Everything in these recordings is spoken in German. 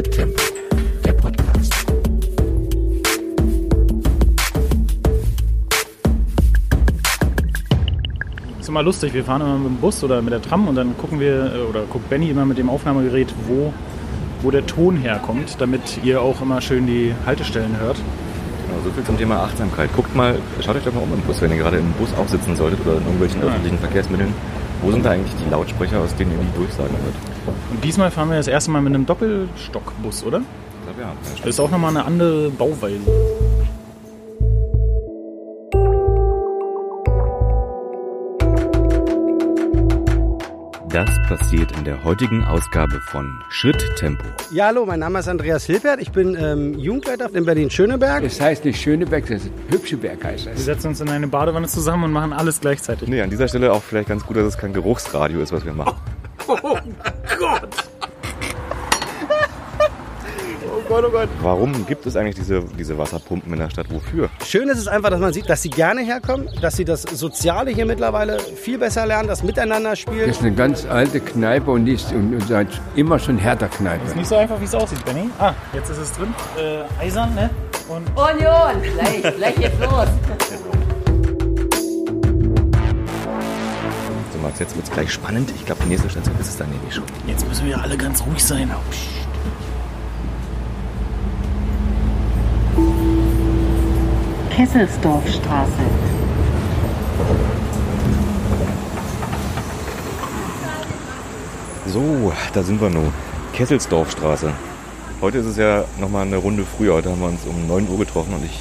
Schritttempo, der Podcast. ist immer lustig. Wir fahren immer mit dem Bus oder mit der Tram und dann gucken wir, äh, oder guckt Benny immer mit dem Aufnahmegerät, wo, wo der Ton herkommt, damit ihr auch immer schön die Haltestellen hört. Genau, so viel zum Thema Achtsamkeit. Guckt mal, schaut euch doch mal um im Bus, wenn ihr gerade im Bus auch sitzen solltet oder in irgendwelchen Ja. öffentlichen Verkehrsmitteln. Wo sind da eigentlich die Lautsprecher, aus denen ihr die Durchsagen hört? Und diesmal fahren wir das erste Mal mit einem Doppelstockbus, oder? Ich glaube ja. Das ist auch nochmal eine andere Bauweise. Das passiert in der heutigen Ausgabe von Schritttempo. Ja, hallo, mein Name ist Andreas Hilpert. Ich bin ähm, Jugendleiter in Berlin-Schöneberg. Es heißt nicht Schöneberg, das ist Hübscheberg heißt Wir das. setzen uns in eine Badewanne zusammen und machen alles gleichzeitig. Nee, an dieser Stelle auch vielleicht ganz gut, dass es kein Geruchsradio ist, was wir machen. Oh Gott, oh Gott. Warum gibt es eigentlich diese, diese Wasserpumpen in der Stadt? Wofür? Schön ist es einfach, dass man sieht, dass sie gerne herkommen, dass sie das Soziale hier mittlerweile viel besser lernen, das Miteinander spielen. Das ist eine ganz alte Kneipe und die ist und, und seit immer schon härter Kneipe. Ist nicht so einfach, wie es aussieht, Benny. Ah, jetzt ist es drin. Äh, eisern, ne? Und Union, gleich, gleich geht's los. So, Max, jetzt wird es gleich spannend. Ich glaube, die nächste Station ist es dann nämlich schon. jetzt müssen wir alle ganz ruhig sein. Kesselsdorfstraße. So, da sind wir nun. Kesselsdorfstraße. Heute ist es ja nochmal eine Runde früher. Heute haben wir uns um 9 Uhr getroffen und ich,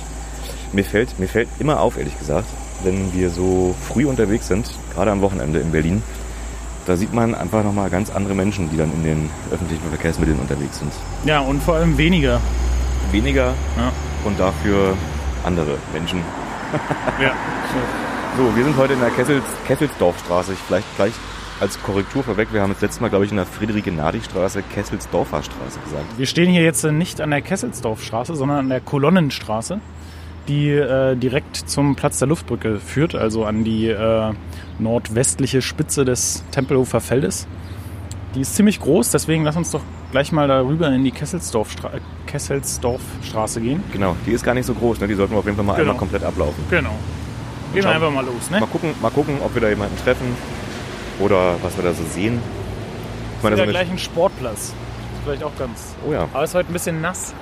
mir, fällt, mir fällt immer auf, ehrlich gesagt, wenn wir so früh unterwegs sind, gerade am Wochenende in Berlin, da sieht man einfach nochmal ganz andere Menschen, die dann in den öffentlichen Verkehrsmitteln unterwegs sind. Ja, und vor allem weniger. Weniger Ja. und dafür andere Menschen. Ja. So, wir sind heute in der Kessels, Kesselsdorfstraße. Ich vielleicht gleich als Korrektur vorweg, wir haben das letzte Mal, glaube ich, in der Friederike-Nadi-Straße Kesselsdorfer Straße gesagt. Wir stehen hier jetzt nicht an der Kesselsdorfstraße, sondern an der Kolonnenstraße, die äh, direkt zum Platz der Luftbrücke führt, also an die äh, nordwestliche Spitze des Tempelhofer Feldes. Die ist ziemlich groß, deswegen lass uns doch gleich mal darüber in die Kesselsdorfstra Kesselsdorfstraße gehen. Genau, die ist gar nicht so groß, ne? die sollten wir auf jeden Fall mal Genau. einmal komplett ablaufen. Genau. Gehen wir einfach mal los, ne? Mal gucken, mal gucken, ob wir da jemanden treffen oder was wir da so sehen. Ich meine, Wieder so eine- gleich ein Sportplatz. Ist vielleicht auch ganz. oh ja, Aber es ist heute ein bisschen nass,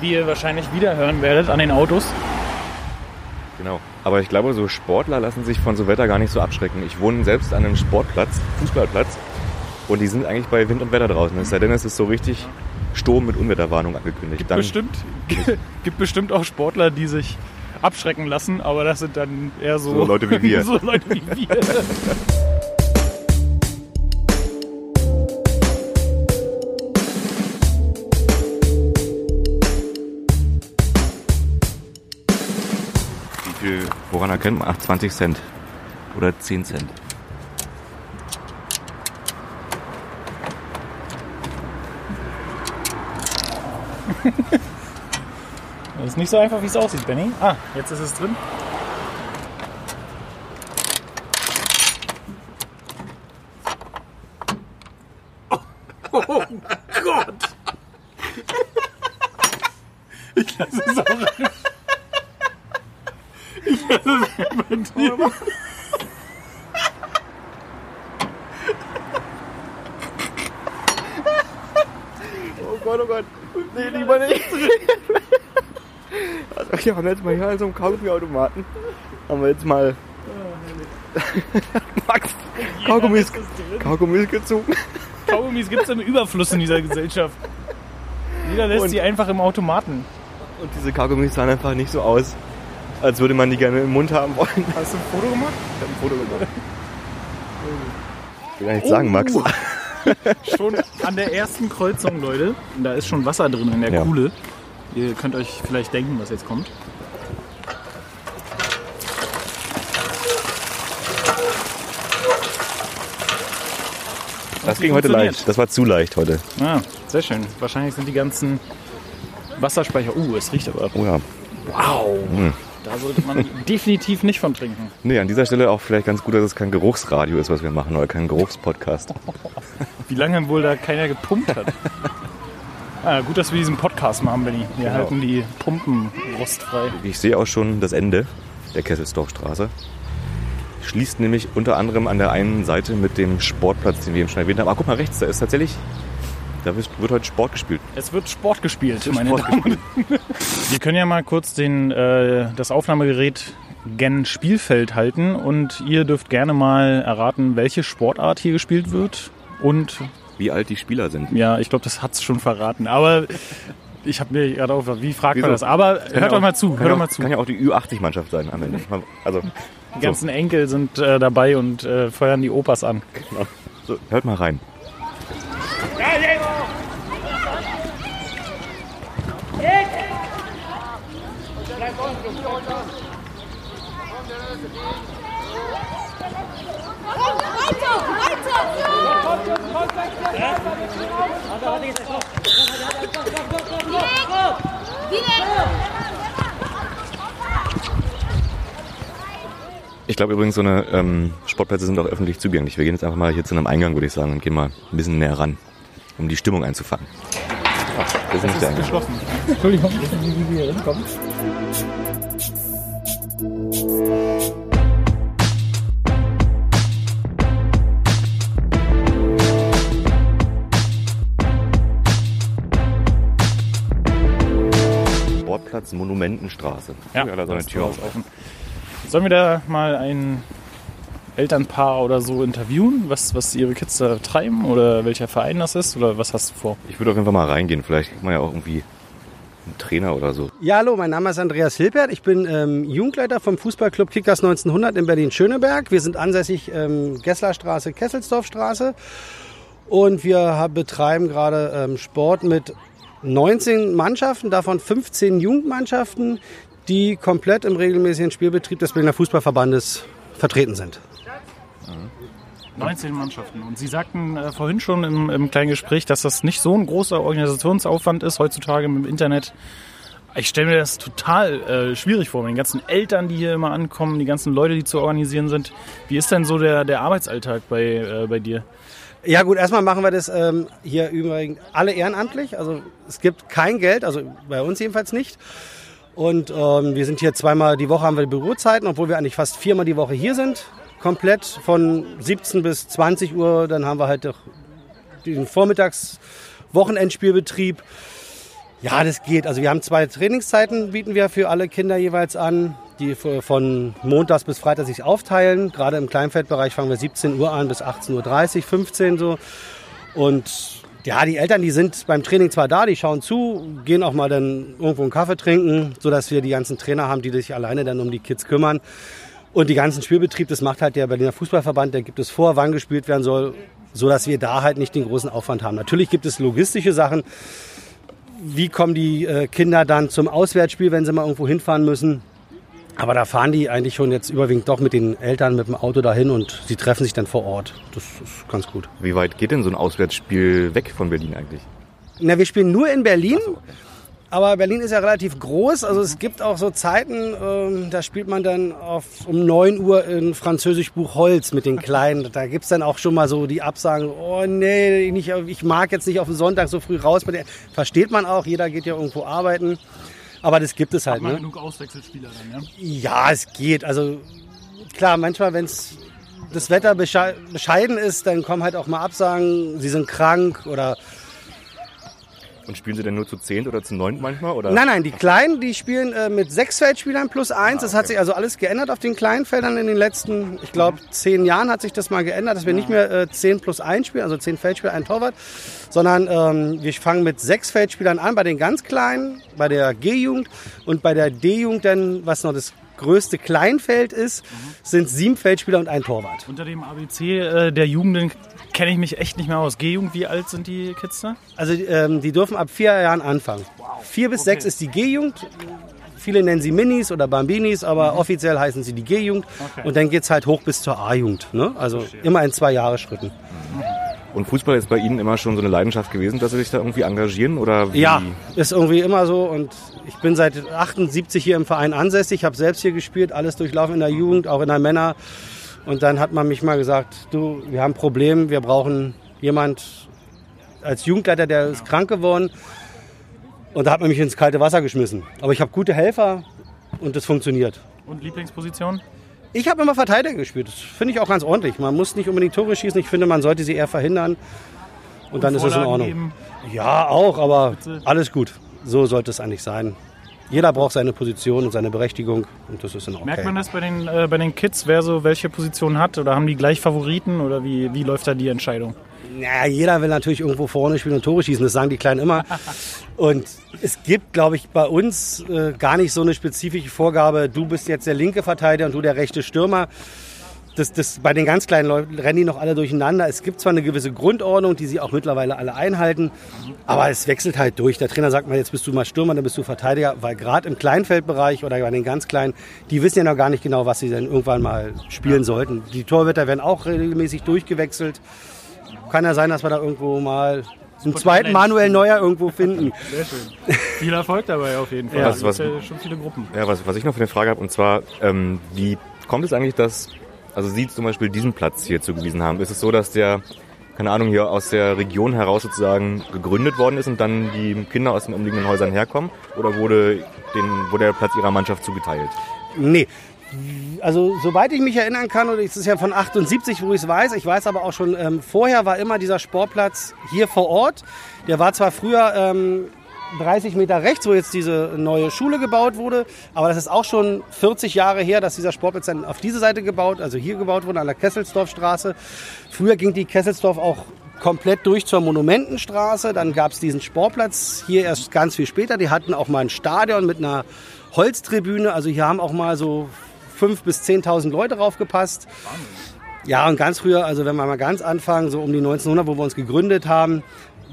wie ihr wahrscheinlich wieder hören werdet an den Autos. genau. Aber ich glaube, so Sportler lassen sich von so Wetter gar nicht so abschrecken. Ich wohne selbst an einem Sportplatz, Fußballplatz, und die sind eigentlich bei Wind und Wetter draußen. Es sei denn, es ist so richtig Sturm mit Unwetterwarnung angekündigt. Gibt Dann, bestimmt, gibt bestimmt auch Sportler, die sich abschrecken lassen, aber das sind dann eher so, So Leute wie wir. so Leute wie wir. Wie viel, woran erkennt man? Ach, 20 Cent. Oder 10 Cent. Das ist nicht so einfach, wie es aussieht, Benny. Ah, jetzt ist es drin. Oh Gott! Ich lasse es auch einfach. Ich lasse es einfach dir. Oh Gott, oh Gott. Nee, lieber nicht. Also, wir haben jetzt mal hier an so einem Kaugummiautomaten. Haben wir jetzt mal. Max, Kaugummis. Kaugummis gezogen. Kaugummis gibt es im Überfluss in dieser Gesellschaft. Jeder lässt Und- sie einfach im Automaten. Und diese Kaugummis sahen einfach nicht so aus, als würde man die gerne im Mund haben wollen. Hast du ein Foto gemacht? Ich habe ein Foto gemacht. Ich will gar nichts sagen, Max. Oh. Schon an der ersten Kreuzung, Leute. Da ist schon Wasser drin in der Ja. Kuhle. Ihr könnt euch vielleicht denken, was jetzt kommt. Das ging heute leicht. Das war zu leicht heute. Ah, sehr schön. Wahrscheinlich sind die ganzen Wasserspeicher. Uh, es riecht aber. Oh ja. Wow. Da sollte man definitiv nicht von trinken. Nee, an dieser Stelle auch vielleicht ganz gut, dass es kein Geruchsradio ist, was wir machen, oder kein Geruchspodcast. Wie lange wohl da keiner gepumpt hat. Ah, gut, dass wir diesen Podcast machen, Benny. Wir Genau. halten die Pumpen rostfrei. Ich sehe auch schon das Ende der Kesselsdorfstraße. Schließt nämlich unter anderem an der einen Seite mit dem Sportplatz, den wir eben schon erwähnt haben. Ah, guck mal rechts, da ist tatsächlich, da wird, wird heute Sport gespielt. Es wird Sport gespielt, wird meine Sport Damen Herren. Wir können ja mal kurz den, äh, das Aufnahmegerät gen Spielfeld halten und ihr dürft gerne mal erraten, welche Sportart hier gespielt wird. Und Wie alt die Spieler sind. ja, ich glaube, das hat's schon verraten. Aber ich habe mir gerade auf, wie fragt man Wieso? das? Aber Kann hört doch auch- mal zu, hört doch auch- mal zu. Kann ja auch die Ü80-Mannschaft sein am Ende. Also, Die ganzen Enkel sind äh, dabei und äh, feuern die Opas an. so, hört mal rein. Ich glaube übrigens, so eine ähm, Sportplätze sind auch öffentlich zugänglich. Wir gehen jetzt einfach mal hier zu einem Eingang, würde ich sagen, und gehen mal ein bisschen näher ran, um die Stimmung einzufangen. Ach, das ist nicht der Eingang. Geschlossen. Entschuldigung, wie wir hier hinkommen. Sportplatz Monumentenstraße. Ja, da so eine Tür ist offen. Sollen wir da mal ein Elternpaar oder so interviewen, was, was ihre Kids da treiben oder welcher Verein das ist oder was hast du vor? Ich würde auf jeden Fall mal reingehen. Vielleicht kriegt man ja auch irgendwie einen Trainer oder so. Ja, hallo, mein Name ist Andreas Hilpert. Ich bin ähm, Jugendleiter vom Fußballclub Kickers 1900 in Berlin-Schöneberg. Wir sind ansässig ähm, Gesslerstraße, Kesselsdorfstraße. Und wir betreiben gerade ähm, Sport mit 19 Mannschaften, davon 15 Jugendmannschaften, die komplett im regelmäßigen Spielbetrieb des Berliner Fußballverbandes vertreten sind. 19 Mannschaften. Und Sie sagten äh, vorhin schon im, im kleinen Gespräch, dass das nicht so ein großer Organisationsaufwand ist heutzutage dem Internet. Ich stelle mir das total äh, schwierig vor, mit den ganzen Eltern, die hier immer ankommen, die ganzen Leute, die zu organisieren sind. Wie ist denn so der, der Arbeitsalltag bei, äh, bei dir? Ja gut, erstmal machen wir das ähm, hier übrigens alle ehrenamtlich. Also es gibt kein Geld, also bei uns jedenfalls nicht. Und ähm, wir sind hier zweimal die Woche haben wir Bürozeiten, obwohl wir eigentlich fast viermal die Woche hier sind. Komplett von 17 bis 20 Uhr. Dann haben wir halt doch den Vormittags-Wochenendspielbetrieb. Ja, das geht. Also wir haben zwei Trainingszeiten, bieten wir für alle Kinder jeweils an, die von Montags bis Freitag sich aufteilen. Gerade im Kleinfeldbereich fangen wir 17 Uhr an bis 18.30 Uhr, 15 so. Und ja, die Eltern, die sind beim Training zwar da, die schauen zu, gehen auch mal dann irgendwo einen Kaffee trinken, sodass wir die ganzen Trainer haben, die sich alleine dann um die Kids kümmern. Und die ganzen Spielbetrieb, das macht halt der Berliner Fußballverband, der gibt es vor, wann gespielt werden soll, sodass wir da halt nicht den großen Aufwand haben. Natürlich gibt es logistische Sachen, wie kommen die äh, Kinder dann zum Auswärtsspiel, wenn sie mal irgendwo hinfahren müssen. Aber da fahren die eigentlich schon jetzt überwiegend doch mit den Eltern mit dem Auto dahin und sie treffen sich dann vor Ort. Das ist ganz gut. Wie weit geht denn so ein Auswärtsspiel weg von Berlin eigentlich? Na, wir spielen nur in Berlin. Aber Berlin ist ja relativ groß. Also es gibt auch so Zeiten, ähm, da spielt man dann auf, um 9 Uhr in Französisch Buch Holz mit den Kleinen. Da gibt's dann auch schon mal so die Absagen, oh nee, nicht, ich mag jetzt nicht auf den Sonntag so früh raus. Versteht man auch, jeder geht ja irgendwo arbeiten. Aber das gibt es halt. Hat man Ne? genug Auswechselspieler dann, ja? Ja, es geht. Also klar, manchmal, wenn das Wetter besche bescheiden ist, dann kommen halt auch mal Absagen, sie sind krank oder Und spielen sie denn nur zu zehnt oder zu neunt manchmal? Oder? Nein, nein, die Kleinen, die spielen äh, mit sechs Feldspielern plus eins. Das hat sich also alles geändert auf den kleinen Feldern in den letzten, ich glaube, zehn Jahren hat sich das mal geändert, dass wir nicht mehr äh, zehn plus eins spielen, also zehn Feldspieler, ein Torwart, sondern ähm, wir fangen mit sechs Feldspielern an bei den ganz Kleinen, bei der G-Jugend und bei der D-Jugend dann, was noch das größte Kleinfeld ist, sind sieben Feldspieler und ein Torwart. Unter dem ABC äh, der Jugenden kenne ich mich echt nicht mehr aus. G-Jugend, wie alt sind die Kids da? Also ähm, die dürfen ab vier Jahren anfangen. Vier bis sechs ist die G-Jugend. Viele nennen sie Minis oder Bambinis, aber offiziell heißen sie die G-Jugend. Okay. Und dann geht's halt hoch bis zur A-Jugend. Ne? Also immer in zwei Jahresschritten. Und Fußball ist bei Ihnen immer schon so eine Leidenschaft gewesen, dass Sie sich da irgendwie engagieren? Oder wie? Ja, ist irgendwie immer so. Und ich bin seit 78 hier im Verein ansässig. Ich habe selbst hier gespielt, alles durchlaufen in der Jugend, auch in der Männer. Und dann hat man mich mal gesagt, du, wir haben ein Problem, wir brauchen jemand als Jugendleiter, der ist krank geworden. Und da hat man mich ins kalte Wasser geschmissen. Aber ich habe gute Helfer und das funktioniert. Und Lieblingsposition? Ich habe immer Verteidiger gespielt. Das finde ich auch ganz ordentlich. Man muss nicht unbedingt Tore schießen. Ich finde, man sollte sie eher verhindern. Und dann ist es in Vorlagen Ordnung. geben? Ja, auch, aber alles gut. So sollte es eigentlich sein. Jeder braucht seine Position und seine Berechtigung und das ist in Ordnung. Merkt man das bei den, äh, bei den Kids, wer so welche Position hat? Oder haben die gleich Favoriten? Oder wie, wie läuft da die Entscheidung? Ja, jeder will natürlich irgendwo vorne spielen und Tore schießen, das sagen die Kleinen immer. Und es gibt, glaube ich, bei uns äh, gar nicht so eine spezifische Vorgabe, du bist jetzt der linke Verteidiger und du der rechte Stürmer. Das, das, bei den ganz kleinen Leuten rennen die noch alle durcheinander. Es gibt zwar eine gewisse Grundordnung, die sie auch mittlerweile alle einhalten, aber es wechselt halt durch. Der Trainer sagt mal, jetzt bist du mal Stürmer, dann bist du Verteidiger, weil gerade im Kleinfeldbereich oder bei den ganz Kleinen, die wissen ja noch gar nicht genau, was sie denn irgendwann mal spielen sollten. Die Torhüter werden auch regelmäßig durchgewechselt. Kann ja sein, dass wir da irgendwo mal einen zweiten Manuel Neuer irgendwo finden. Sehr schön. Viel Erfolg dabei auf jeden Fall. Ja. Was- es gibt ja schon viele Gruppen. Ja, was, was ich noch für eine Frage habe, und zwar, ähm, wie kommt es eigentlich, dass, also Sie zum Beispiel diesen Platz hier zugewiesen haben? Ist es so, dass der, keine Ahnung, hier aus der Region heraus sozusagen gegründet worden ist und dann die Kinder aus den umliegenden Häusern herkommen? Oder wurde, den, wurde der Platz Ihrer Mannschaft zugeteilt? Nee. Also soweit ich mich erinnern kann, und es ist ja von 78, wo ich es weiß, ich weiß aber auch schon, ähm, vorher war immer dieser Sportplatz hier vor Ort. Der war zwar früher ähm, 30 Meter rechts, wo jetzt diese neue Schule gebaut wurde, aber das ist auch schon 40 Jahre her, dass dieser Sportplatz dann auf diese Seite gebaut, also hier gebaut wurde, an der Kesselsdorfstraße. Früher ging die Kesselsdorf auch komplett durch zur Monumentenstraße. Dann gab es diesen Sportplatz hier erst ganz viel später. Die hatten auch mal ein Stadion mit einer Holztribüne. Also hier haben auch mal so 5.000 bis 10.000 Leute draufgepasst. Ja, und ganz früher, also wenn wir mal ganz anfangen, so um die 1900, wo wir uns gegründet haben,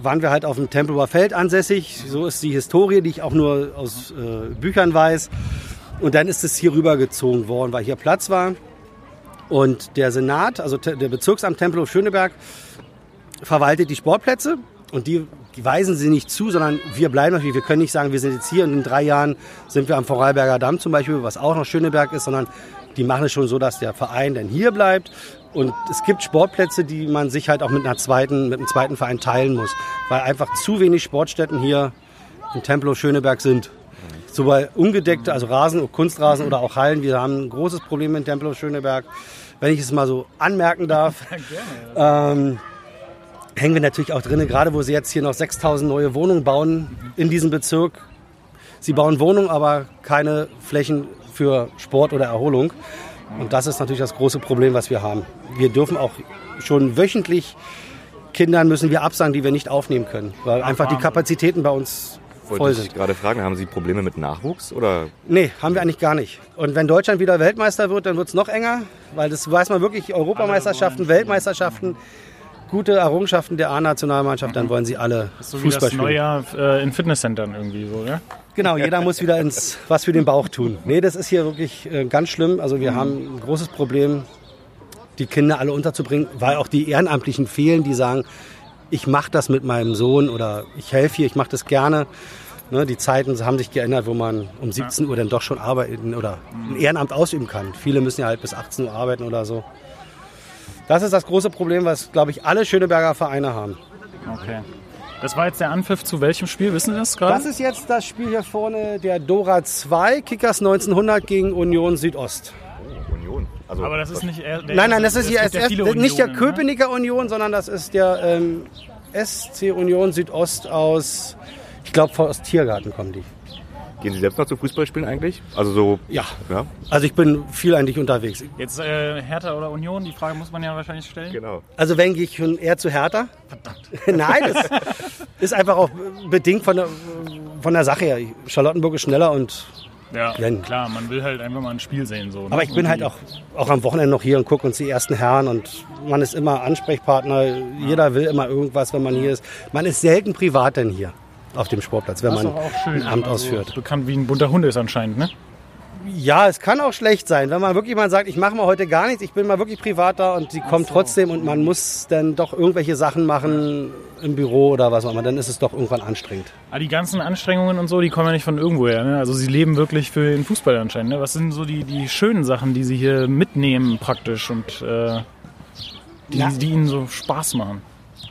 waren wir halt auf dem Tempelhofer Feld ansässig. So ist die Historie, die ich auch nur aus äh, Büchern weiß. Und dann ist es hier rübergezogen worden, weil hier Platz war. Und der Senat, also der Bezirksamt Tempelhof Schöneberg, verwaltet die Sportplätze und die weisen sie nicht zu, sondern wir bleiben natürlich. Wir können nicht sagen, wir sind jetzt hier und in drei Jahren sind wir am Vorarlberger Damm zum Beispiel, was auch noch Schöneberg ist, sondern die machen es schon so, dass der Verein dann hier bleibt. Und es gibt Sportplätze, die man sich halt auch mit einer zweiten, mit einem zweiten Verein teilen muss, weil einfach zu wenig Sportstätten hier in Tempelhof Schöneberg sind. So bei ungedeckte, also Rasen, Kunstrasen oder auch Hallen. Wir haben ein großes Problem in Tempelhof Schöneberg. Wenn ich es mal so anmerken darf, ähm, hängen wir natürlich auch drin, gerade wo sie jetzt hier noch 6000 neue Wohnungen bauen in diesem Bezirk. Sie bauen Wohnungen, aber keine Flächen für Sport oder Erholung. Und das ist natürlich das große Problem, was wir haben. Wir dürfen auch schon wöchentlich Kindern müssen wir absagen, die wir nicht aufnehmen können, weil einfach die Kapazitäten bei uns voll Wollte sind. ich gerade fragen, haben Sie Probleme mit Nachwuchs? Oder Nee, haben wir eigentlich gar nicht. Und wenn Deutschland wieder Weltmeister wird, dann wird es noch enger, weil das weiß man wirklich, Europameisterschaften, Weltmeisterschaften, gute Errungenschaften der A-Nationalmannschaft, dann wollen sie alle So Fußball das spielen. Neujahr äh, in Fitnesscentern irgendwie so, ja? Genau, jeder muss wieder ins was für den Bauch tun. Nee, das ist hier wirklich äh, ganz schlimm. Also wir haben ein großes Problem, die Kinder alle unterzubringen, weil auch die Ehrenamtlichen fehlen, die sagen, ich mache das mit meinem Sohn oder ich helfe hier, ich mache das gerne. Ne, die Zeiten haben sich geändert, wo man um 17 Uhr dann doch schon arbeiten oder ein Ehrenamt ausüben kann. Viele müssen ja halt bis 18 Uhr arbeiten oder so. Das ist das große Problem, was, glaube ich, alle Schöneberger Vereine haben. Okay. Das war jetzt der Anpfiff zu welchem Spiel? Wissen Sie das gerade? Das ist jetzt das Spiel hier vorne, der Dora 2, Kickers 1900 gegen Union Südost. Union? Also, Aber das ist nicht. der- Nein, nein, das ist hier viele nicht der ne? Köpenicker Union, sondern das ist der ähm, SC Union Südost aus, ich glaube, aus Tiergarten kommen die. Gehen Sie selbst noch zu Fußballspielen eigentlich? Also so, Ja, ja? also ich bin viel eigentlich unterwegs. Jetzt äh, Hertha oder Union, die Frage muss man ja wahrscheinlich stellen. Genau. Also wenn gehe ich schon eher zu Hertha. Nein, das ist einfach auch bedingt von der, von der Sache her. Charlottenburg ist schneller und Ja, Wenn. klar, man will halt einfach mal ein Spiel sehen. So, ne? Aber ich bin halt auch, auch am Wochenende noch hier und gucke uns die ersten Herren und man ist immer Ansprechpartner. Jeder will immer irgendwas, wenn man hier ist. Man ist selten privat denn hier auf dem Sportplatz, wenn Das man schön, ein Amt wenn man ausführt. So bekannt wie ein bunter Hund ist anscheinend, ne? Ja, es kann auch schlecht sein, wenn man wirklich mal sagt, ich mache mal heute gar nichts, ich bin mal wirklich privat da und sie kommen trotzdem und man muss dann doch irgendwelche Sachen machen im Büro oder was auch immer, dann ist es doch irgendwann anstrengend. Aber Ah, die ganzen Anstrengungen und so, die kommen ja nicht von irgendwoher. Ne? Also sie leben wirklich für den Fußball anscheinend. Ne? Was sind so die, die schönen Sachen, die sie hier mitnehmen praktisch und äh, die, Ja. die ihnen so Spaß machen?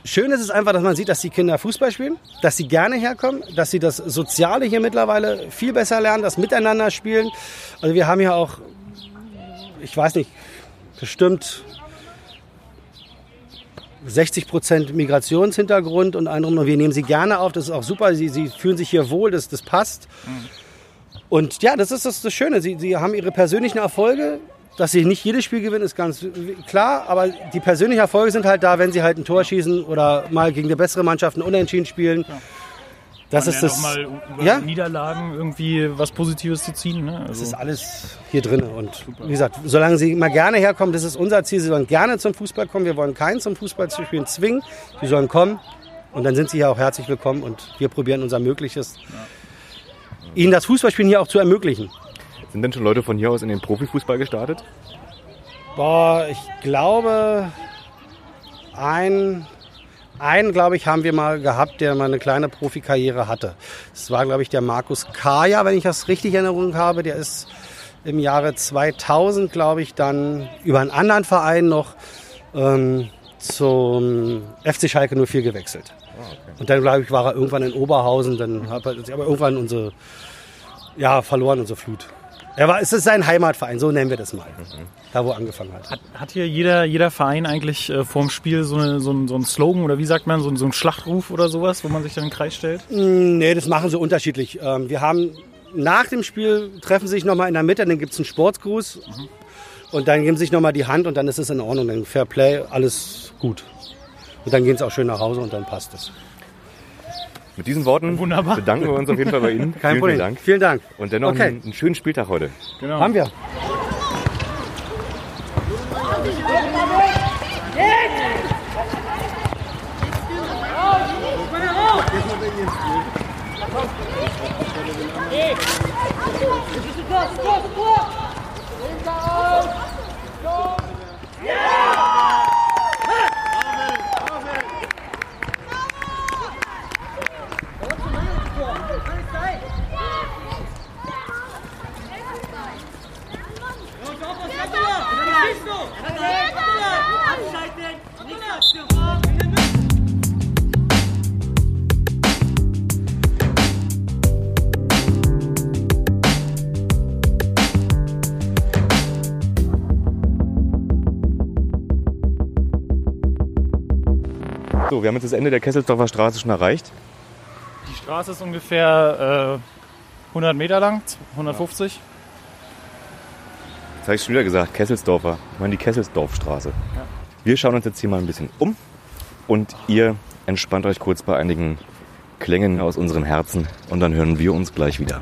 Schön ist es einfach, dass man sieht, dass die Kinder Fußball spielen, dass sie gerne herkommen, dass sie das Soziale hier mittlerweile viel besser lernen, das Miteinander spielen. Also wir haben hier auch, ich weiß nicht, bestimmt 60 Prozent Migrationshintergrund und anderem. Und wir nehmen sie gerne auf. Das ist auch super. Sie, sie fühlen sich hier wohl. Das, das passt. Und ja, das ist das, das Schöne. Sie, sie haben ihre persönlichen Erfolge. Dass sie nicht jedes Spiel gewinnen, ist ganz klar. Aber die persönlichen Erfolge sind halt da, wenn sie halt ein Tor schießen oder mal gegen eine bessere Mannschaft ein Unentschieden spielen. Das Man ist ja das. mal über Ja. Niederlagen irgendwie was Positives zu ziehen. Ne? Das Also, ist alles hier drin. Und wie gesagt, solange sie mal gerne herkommen, das ist unser Ziel. Sie sollen gerne zum Fußball kommen. Wir wollen keinen zum Fußball zu spielen zwingen. Sie sollen kommen. Und dann sind sie hier auch herzlich willkommen. Und wir probieren unser Mögliches, ihnen das Fußballspielen hier auch zu ermöglichen. Sind denn schon Leute von hier aus in den Profifußball gestartet? Boah, ich glaube, ein, einen, glaube ich, haben wir mal gehabt, der mal eine kleine Profikarriere hatte. Das war, glaube ich, der Markus Kaja, wenn ich das richtig in Erinnerung habe. Der ist im Jahre 2000, glaube ich, dann über einen anderen Verein noch ähm, zum FC Schalke 04 gewechselt. Und dann, glaube ich, war er irgendwann in Oberhausen. Dann hat er aber irgendwann unsere, ja, verloren, unsere Flut. Er war, es ist sein Heimatverein, so nennen wir das mal. Da, wo er angefangen hat. hat, hat hier jeder, jeder Verein eigentlich äh, vorm Spiel so, eine, so, ein, so ein Slogan oder wie sagt man, so, ein- so ein Schlachtruf oder sowas, wo man sich dann in den Kreis stellt? Nee, das machen sie unterschiedlich. Ähm, wir haben nach dem Spiel treffen sie sich nochmal in der Mitte, dann gibt es einen Sportsgruß und dann geben sie sich nochmal die Hand und dann ist es in Ordnung. Dann Fair Play, alles gut. Und dann gehen sie auch schön nach Hause und dann passt es. Mit diesen Worten Wunderbar. bedanken wir uns auf jeden Fall bei Ihnen. Kein vielen, Problem. Vielen Dank. Vielen Dank. Und dennoch Okay. einen, einen schönen Spieltag heute. Genau. Haben wir. So, wir haben jetzt das Ende der Kesselsdorfer Straße schon erreicht. Die Straße ist ungefähr äh, 100 Meter lang, 150. Jetzt habe ich schon wieder gesagt, Kesselsdorfer. Ich meine die Kesselsdorfstraße. Wir schauen uns jetzt hier mal ein bisschen um und ihr entspannt euch kurz bei einigen Klängen aus unserem Herzen und dann hören wir uns gleich wieder.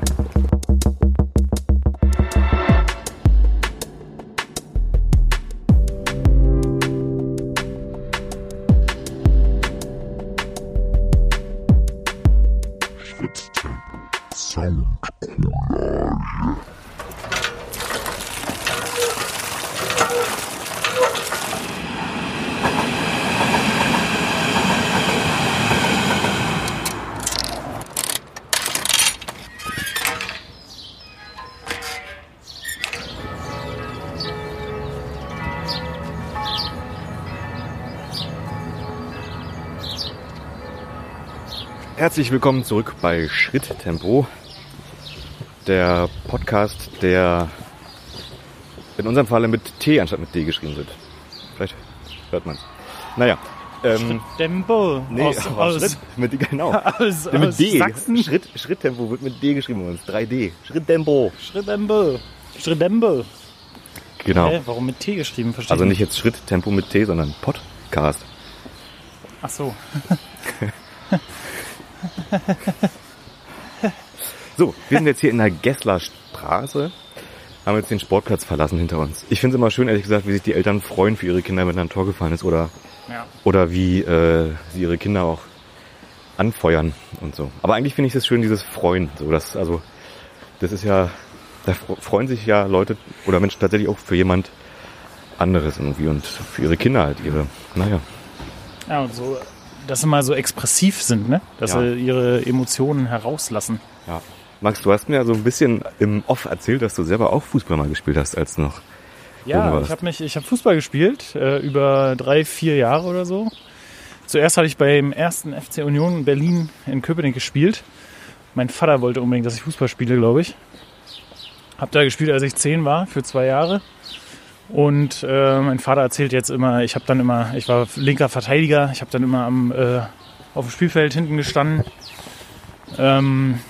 Herzlich willkommen zurück bei Schritttempo, der Podcast, der in unserem Falle mit T anstatt mit D geschrieben wird. Vielleicht hört man es. Naja, ähm, Tempo nee, aus, aus, Schritt, mit, genau. aus, mit aus D. Sachsen. Schritt, Schritttempo wird mit D geschrieben bei uns. 3D. Schritttempo. Schrittempo. Schrittempo. Genau. Hä, warum mit T geschrieben? Verstehe Also ich nicht jetzt Schritttempo mit T, sondern Podcast. Ach so. So, wir sind jetzt hier in der Gessler Straße, haben jetzt den Sportplatz verlassen hinter uns. Ich finde es immer schön, ehrlich gesagt, wie sich die Eltern freuen für ihre Kinder, wenn ein Tor gefallen ist oder, Ja. oder wie äh, sie ihre Kinder auch anfeuern und so. Aber eigentlich finde ich es schön, dieses Freuen. So, das, also, das ist ja, da fre- freuen sich ja Leute oder Menschen tatsächlich auch für jemand anderes irgendwie und für ihre Kinder halt ihre, naja. Ja, und so, dass sie mal so expressiv sind, ne? Dass Ja. sie ihre Emotionen herauslassen. Ja. Max, du hast mir so ein bisschen im Off erzählt, dass du selber auch Fußball mal gespielt hast, als noch Ja, ich habe mich, ich habe Fußball gespielt äh, über drei, vier Jahre oder so. Zuerst hatte ich beim ersten FC Union Berlin in Köpenick gespielt. Mein Vater wollte unbedingt, dass ich Fußball spiele, glaube ich. Hab da gespielt, als ich zehn war, für zwei Jahre. Und äh, mein Vater erzählt jetzt immer, ich habe dann immer, ich war linker Verteidiger, ich habe dann immer am, äh, auf dem Spielfeld hinten gestanden ähm,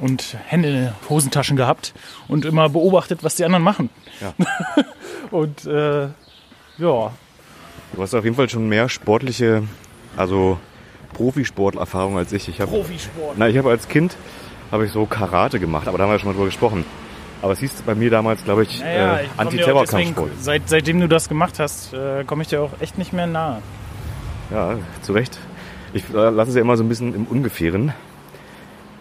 und Hände in den Hosentaschen gehabt und immer beobachtet, was die anderen machen. Ja. und äh, ja, Du hast auf jeden Fall schon mehr sportliche, also Profisporterfahrung als ich. Ich habe Profisport. Na, ich habe als Kind habe ich so Karate gemacht, aber da haben wir schon mal drüber gesprochen. Aber es hieß bei mir damals, glaube ich, Naja, äh, Antiterrorkampfsport. seit, seitdem du das gemacht hast, äh, komme ich dir auch echt nicht mehr nahe. Ja, zu Recht. Ich äh, lasse es ja immer so ein bisschen im Ungefähren,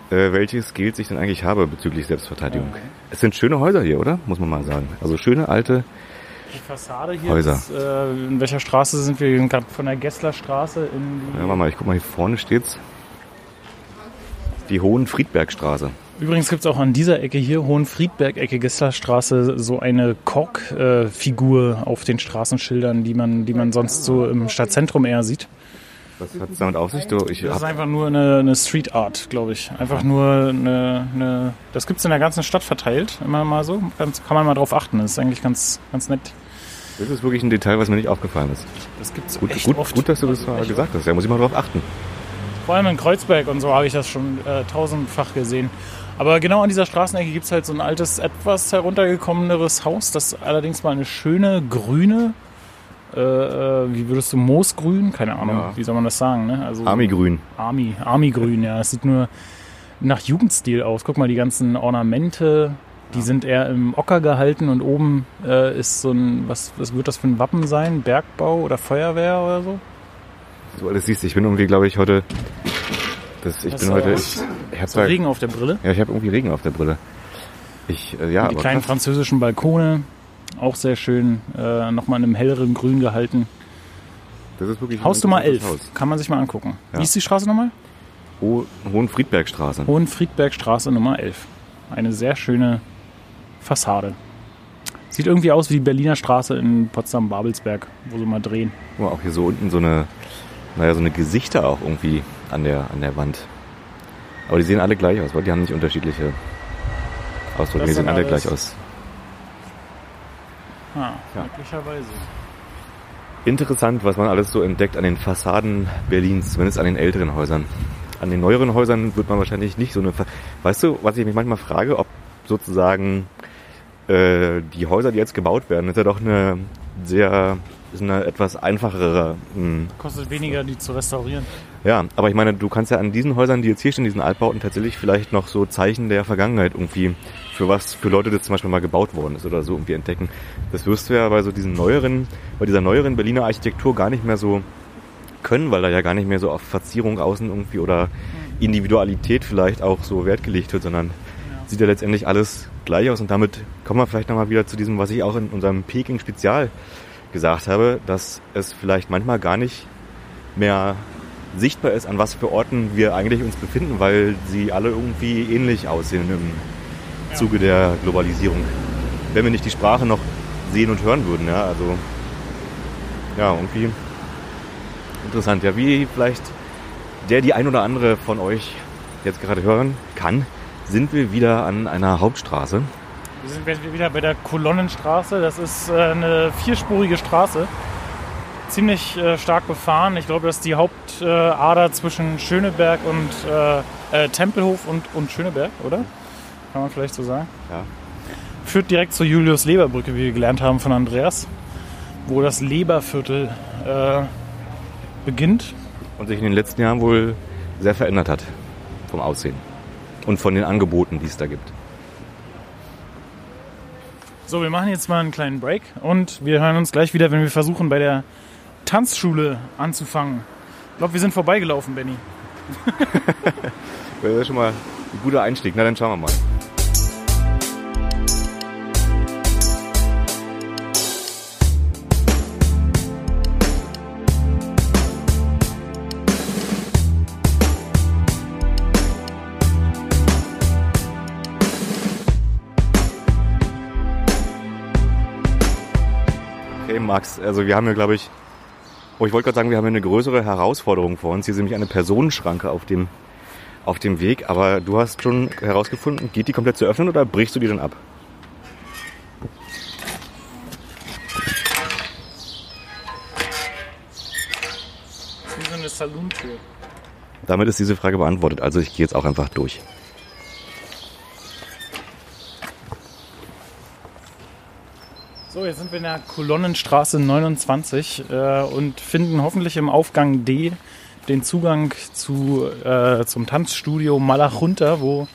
äh, welche Skills ich denn eigentlich habe bezüglich Selbstverteidigung. Es sind schöne Häuser hier, oder? Muss man mal sagen. Also schöne alte. Die Fassade hier, Häuser. Ist, äh, in welcher Straße sind wir? Wir sind gerade von der Gesslerstraße in. Ja, warte mal, ich guck mal, hier vorne steht's. Die Hohenfriedbergstraße. Übrigens gibt es auch an dieser Ecke hier, Hohenfriedberg-Ecke, Gesslerstraße, so eine Kork-Figur auf den Straßenschildern, die man, die man sonst so im Stadtzentrum eher sieht. Was hat es damit auf sich? Du, ich Das ist einfach nur eine, eine Street Art, glaube ich. Einfach nur eine, eine das gibt es in der ganzen Stadt verteilt, immer mal so. Ganz, kann man mal drauf achten, das ist eigentlich ganz, ganz nett. das ist wirklich ein Detail, was mir nicht aufgefallen ist. Das gibt's Gut, echt gut, oft. gut dass du das mal gesagt hast. Da muss ich mal drauf achten. Vor allem in Kreuzberg und so habe ich das schon äh, tausendfach gesehen. Aber genau an dieser Straßenecke gibt es halt so ein altes, etwas heruntergekommeneres Haus, das allerdings mal eine schöne grüne, äh, äh, wie würdest du, Moosgrün? Keine Ahnung, Ja. wie soll man das sagen? Ne? Also, Army-Grün. Army, Army-Grün, ja. Es sieht nur nach Jugendstil aus. Guck mal, die ganzen Ornamente, die sind eher im Ocker gehalten und oben äh, ist so ein, was, was wird das für ein Wappen sein? Bergbau oder Feuerwehr oder so? Du alles siehst, ich bin irgendwie, glaube ich, heute. Das, ich Was bin heute. das? Ich, ich habe Regen auf der Brille. Ja, ich habe irgendwie Regen auf der Brille. Ich, äh, ja, die aber kleinen krass. französischen Balkone, auch sehr schön, äh, nochmal in einem helleren Grün gehalten. das ist wirklich ein Hausnummer 11, interessantes Haus. kann man sich mal angucken. Ja. Wie ist die Straße nochmal? Ho Hohenfriedbergstraße. Hohenfriedbergstraße Nummer 11. Eine sehr schöne Fassade. Sieht irgendwie aus wie die Berliner Straße in Potsdam-Babelsberg, wo sie mal drehen. Guck mal, auch hier so unten so eine, naja, so eine Gesichter auch irgendwie an der, an der Wand. Aber die sehen alle gleich aus, weil die haben nicht unterschiedliche Ausdrücke. Die sehen alle gleich aus. Ah, Ja. möglicherweise. Interessant, was man alles so entdeckt an den Fassaden Berlins, zumindest an den älteren Häusern. An den neueren Häusern wird man wahrscheinlich nicht so eine. Fa weißt du, was ich mich manchmal frage, ob sozusagen äh, die Häuser, die jetzt gebaut werden, ist ja doch eine sehr, ist eine etwas einfachere. Mh, Kostet weniger, die zu restaurieren. Ja, aber ich meine, du kannst ja an diesen Häusern, die jetzt hier stehen, diesen Altbauten, tatsächlich vielleicht noch so Zeichen der Vergangenheit irgendwie, für was, für Leute, das zum Beispiel mal gebaut worden ist oder so irgendwie entdecken. Das wirst du ja bei so diesen neueren, bei dieser neueren Berliner Architektur gar nicht mehr so können, weil da ja gar nicht mehr so auf Verzierung außen irgendwie oder Individualität vielleicht auch so Wert gelegt wird, sondern sieht ja letztendlich alles gleich aus. Und damit kommen wir vielleicht nochmal wieder zu diesem, was ich auch in unserem Peking-Spezial gesagt habe, dass es vielleicht manchmal gar nicht mehr sichtbar ist, an was für Orten wir eigentlich uns befinden, weil sie alle irgendwie ähnlich aussehen im Zuge der Globalisierung. Wenn wir nicht die Sprache noch sehen und hören würden, ja, also ja, irgendwie interessant. Ja, wie vielleicht der, die ein oder andere von euch jetzt gerade hören kann, sind wir wieder an einer Hauptstraße. Wir sind wieder bei der Kolonnenstraße. Das ist äh, eine vierspurige Straße. Ziemlich äh, stark befahren. Ich glaube, das ist die Hauptader zwischen Schöneberg und äh, äh, Tempelhof und, und Schöneberg, oder? Kann man vielleicht so sagen. Ja. Führt direkt zur Julius-Leber-Brücke, wie wir gelernt haben von Andreas, wo das Leberviertel äh, beginnt. Und sich in den letzten Jahren wohl sehr verändert hat vom Aussehen und von den Angeboten, die es da gibt. So, wir machen jetzt mal einen kleinen Break und wir hören uns gleich wieder, wenn wir versuchen, bei der Tanzschule anzufangen. Ich glaube, wir sind vorbeigelaufen, Benny. Das ist schon mal ein guter Einstieg. Na, dann schauen wir mal. Max, also wir haben ja, glaube ich, Oh, ich wollte gerade sagen, wir haben hier eine größere Herausforderung vor uns. Hier ist nämlich eine Personenschranke auf dem, auf dem Weg. Aber du hast schon herausgefunden, geht die komplett zu öffnen oder brichst du die dann ab? Das ist wie so eine Salontür. Damit ist diese Frage beantwortet. Also ich gehe jetzt auch einfach durch. So, jetzt sind wir in der Kolonnenstraße 29 äh, und finden hoffentlich im Aufgang D den Zugang zu, äh, zum Tanzstudio Malachunta, wo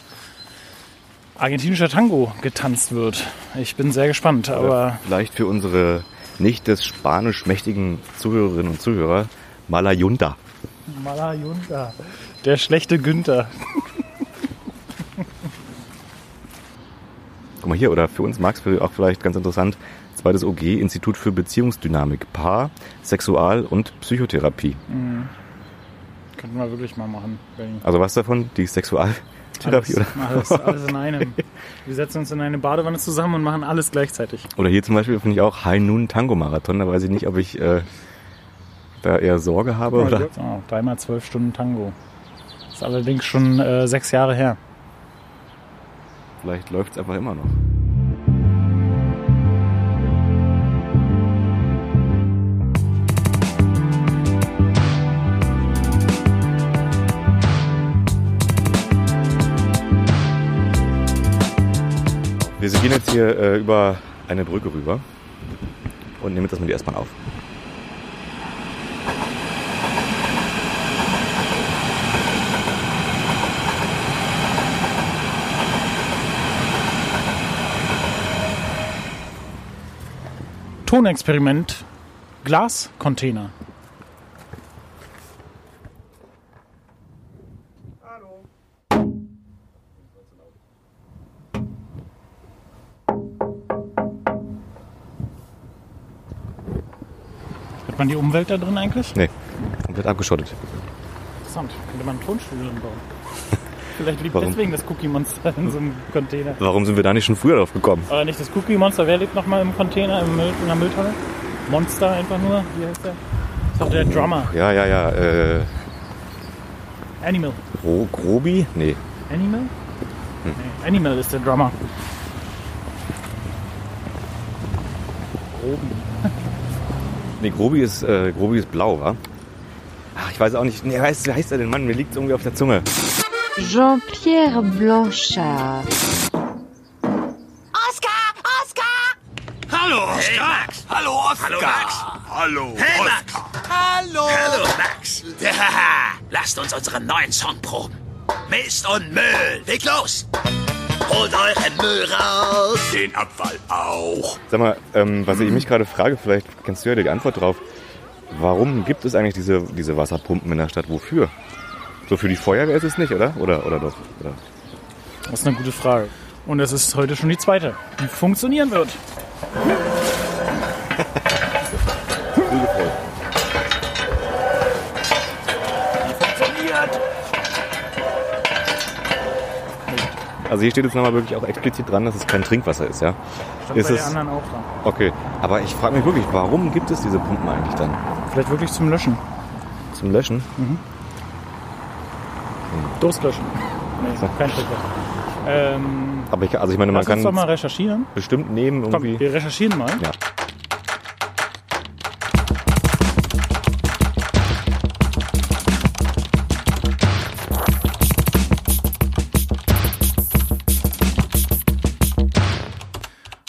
argentinischer Tango getanzt wird. Ich bin sehr gespannt, aber Vielleicht für unsere nicht des Spanisch mächtigen Zuhörerinnen und Zuhörer, Malayunta. Malajunta, der schlechte Günther. Guck mal hier, oder für uns, Max, auch vielleicht ganz interessant, zweites OG, Institut für Beziehungsdynamik, Paar, Sexual- und Psychotherapie. Könnten wir wirklich mal machen. Berlin. Also was davon? Die Sexualtherapie? Alles, Oder? alles, alles in einem. Wir setzen uns in eine Badewanne zusammen und machen alles gleichzeitig. oder hier zum Beispiel finde ich auch High Noon Tango Marathon. Da weiß ich nicht, ob ich äh, da eher Sorge habe oder. So, dreimal zwölf Stunden Tango. Ist allerdings schon äh, sechs Jahre her. Vielleicht läuft es einfach immer noch. Wir gehen jetzt hier äh, über eine Brücke rüber und nehmen jetzt erstmal die S-Bahn auf. Tonexperiment. Glascontainer. Hat man die Umwelt da drin eigentlich? Nee, komplett abgeschottet. Interessant. Könnte man ein Tonstudio drin bauen. Vielleicht liegt Warum? deswegen das Cookie Monster in so einem Container. Warum sind wir da nicht schon früher drauf gekommen? Aber nicht das Cookie Monster. Wer lebt nochmal im Container, im Müll, in der Mülltonne? Monster einfach nur. Wie heißt der? Ist doch der Drummer. Ja, ja, ja. Äh, Animal. Gro Grobi? Nee. Animal? Nee, Animal ist der Drummer. Grobi. Nee, Grobi ist, äh, Grobi ist blau, wa? Ach, ich weiß auch nicht. Nee, heißt, wie heißt er denn, Mann? Mir liegt irgendwie auf der Zunge. Jean-Pierre Blanchard. Hallo, Oskar. Max. Hallo, Oskar. Hallo, Max. Hallo, hey, Oskar. Hallo. Hallo, Max. Lasst uns unseren neuen Song proben. Mist und Müll. Leg los. Holt euren Müll raus. Den Abfall auch. Sag mal, ähm, was ich mich gerade frage, vielleicht kennst du ja die Antwort drauf. Warum gibt es eigentlich diese, diese Wasserpumpen in der Stadt? Wofür? So für die Feuerwehr ist es nicht, oder? Oder, oder doch? Oder? Das ist eine gute Frage. Und es ist heute schon die zweite, die funktionieren wird. Also hier steht jetzt nochmal wirklich auch explizit dran, dass es kein Trinkwasser ist, ja? Stand Ist bei es- den anderen auch dran. Okay, aber ich frage mich wirklich, warum gibt es diese Pumpen eigentlich dann? Vielleicht wirklich zum Löschen. Zum Löschen? Durstlöschen. Nee, kein Trinkwasser. Ähm, Aber ich, also ich meine, man lass uns doch kann mal recherchieren. bestimmt nehmen Komm, irgendwie. wir recherchieren mal. Ja.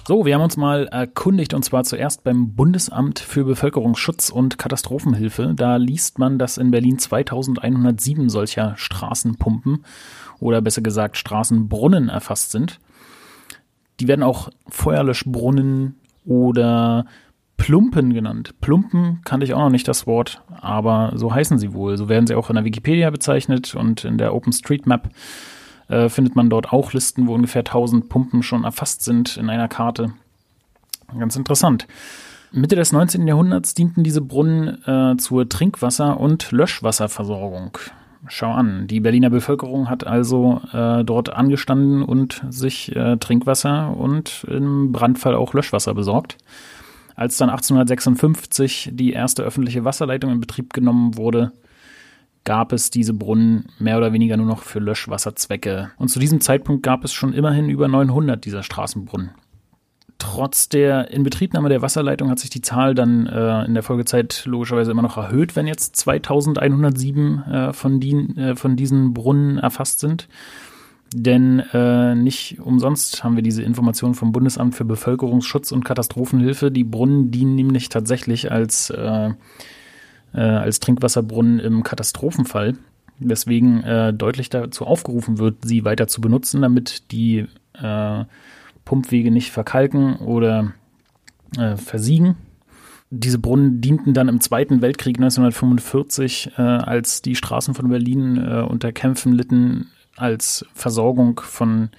So, wir haben uns mal erkundigt und zwar zuerst beim Bundesamt für Bevölkerungsschutz und Katastrophenhilfe. Da liest man, dass in Berlin 2107 solcher Straßenpumpen oder besser gesagt Straßenbrunnen erfasst sind. Die werden auch Feuerlöschbrunnen oder Plumpen genannt. Plumpen kannte ich auch noch nicht das Wort, aber so heißen sie wohl. So werden sie auch in der Wikipedia bezeichnet und in der OpenStreetMap äh, findet man dort auch Listen, wo ungefähr 1000 Pumpen schon erfasst sind in einer Karte. Ganz interessant. Mitte des 19. Jahrhunderts dienten diese Brunnen äh, zur Trinkwasser- und Löschwasserversorgung. Schau an, die Berliner Bevölkerung hat also äh, dort angestanden und sich äh, Trinkwasser und im Brandfall auch Löschwasser besorgt. Als dann 1856 die erste öffentliche Wasserleitung in Betrieb genommen wurde, gab es diese Brunnen mehr oder weniger nur noch für Löschwasserzwecke. Und zu diesem Zeitpunkt gab es schon immerhin über 900 dieser Straßenbrunnen. Trotz der Inbetriebnahme der Wasserleitung hat sich die Zahl dann äh, in der Folgezeit logischerweise immer noch erhöht, wenn jetzt 2107 äh, von, die, äh, von diesen Brunnen erfasst sind. Denn äh, nicht umsonst haben wir diese Informationen vom Bundesamt für Bevölkerungsschutz und Katastrophenhilfe. Die Brunnen dienen nämlich tatsächlich als, äh, äh, als Trinkwasserbrunnen im Katastrophenfall. Deswegen äh, deutlich dazu aufgerufen wird, sie weiter zu benutzen, damit die äh, Pumpwege nicht verkalken oder äh, versiegen. Diese Brunnen dienten dann im Zweiten Weltkrieg 1945, äh, als die Straßen von Berlin äh, unter Kämpfen litten, als Versorgung von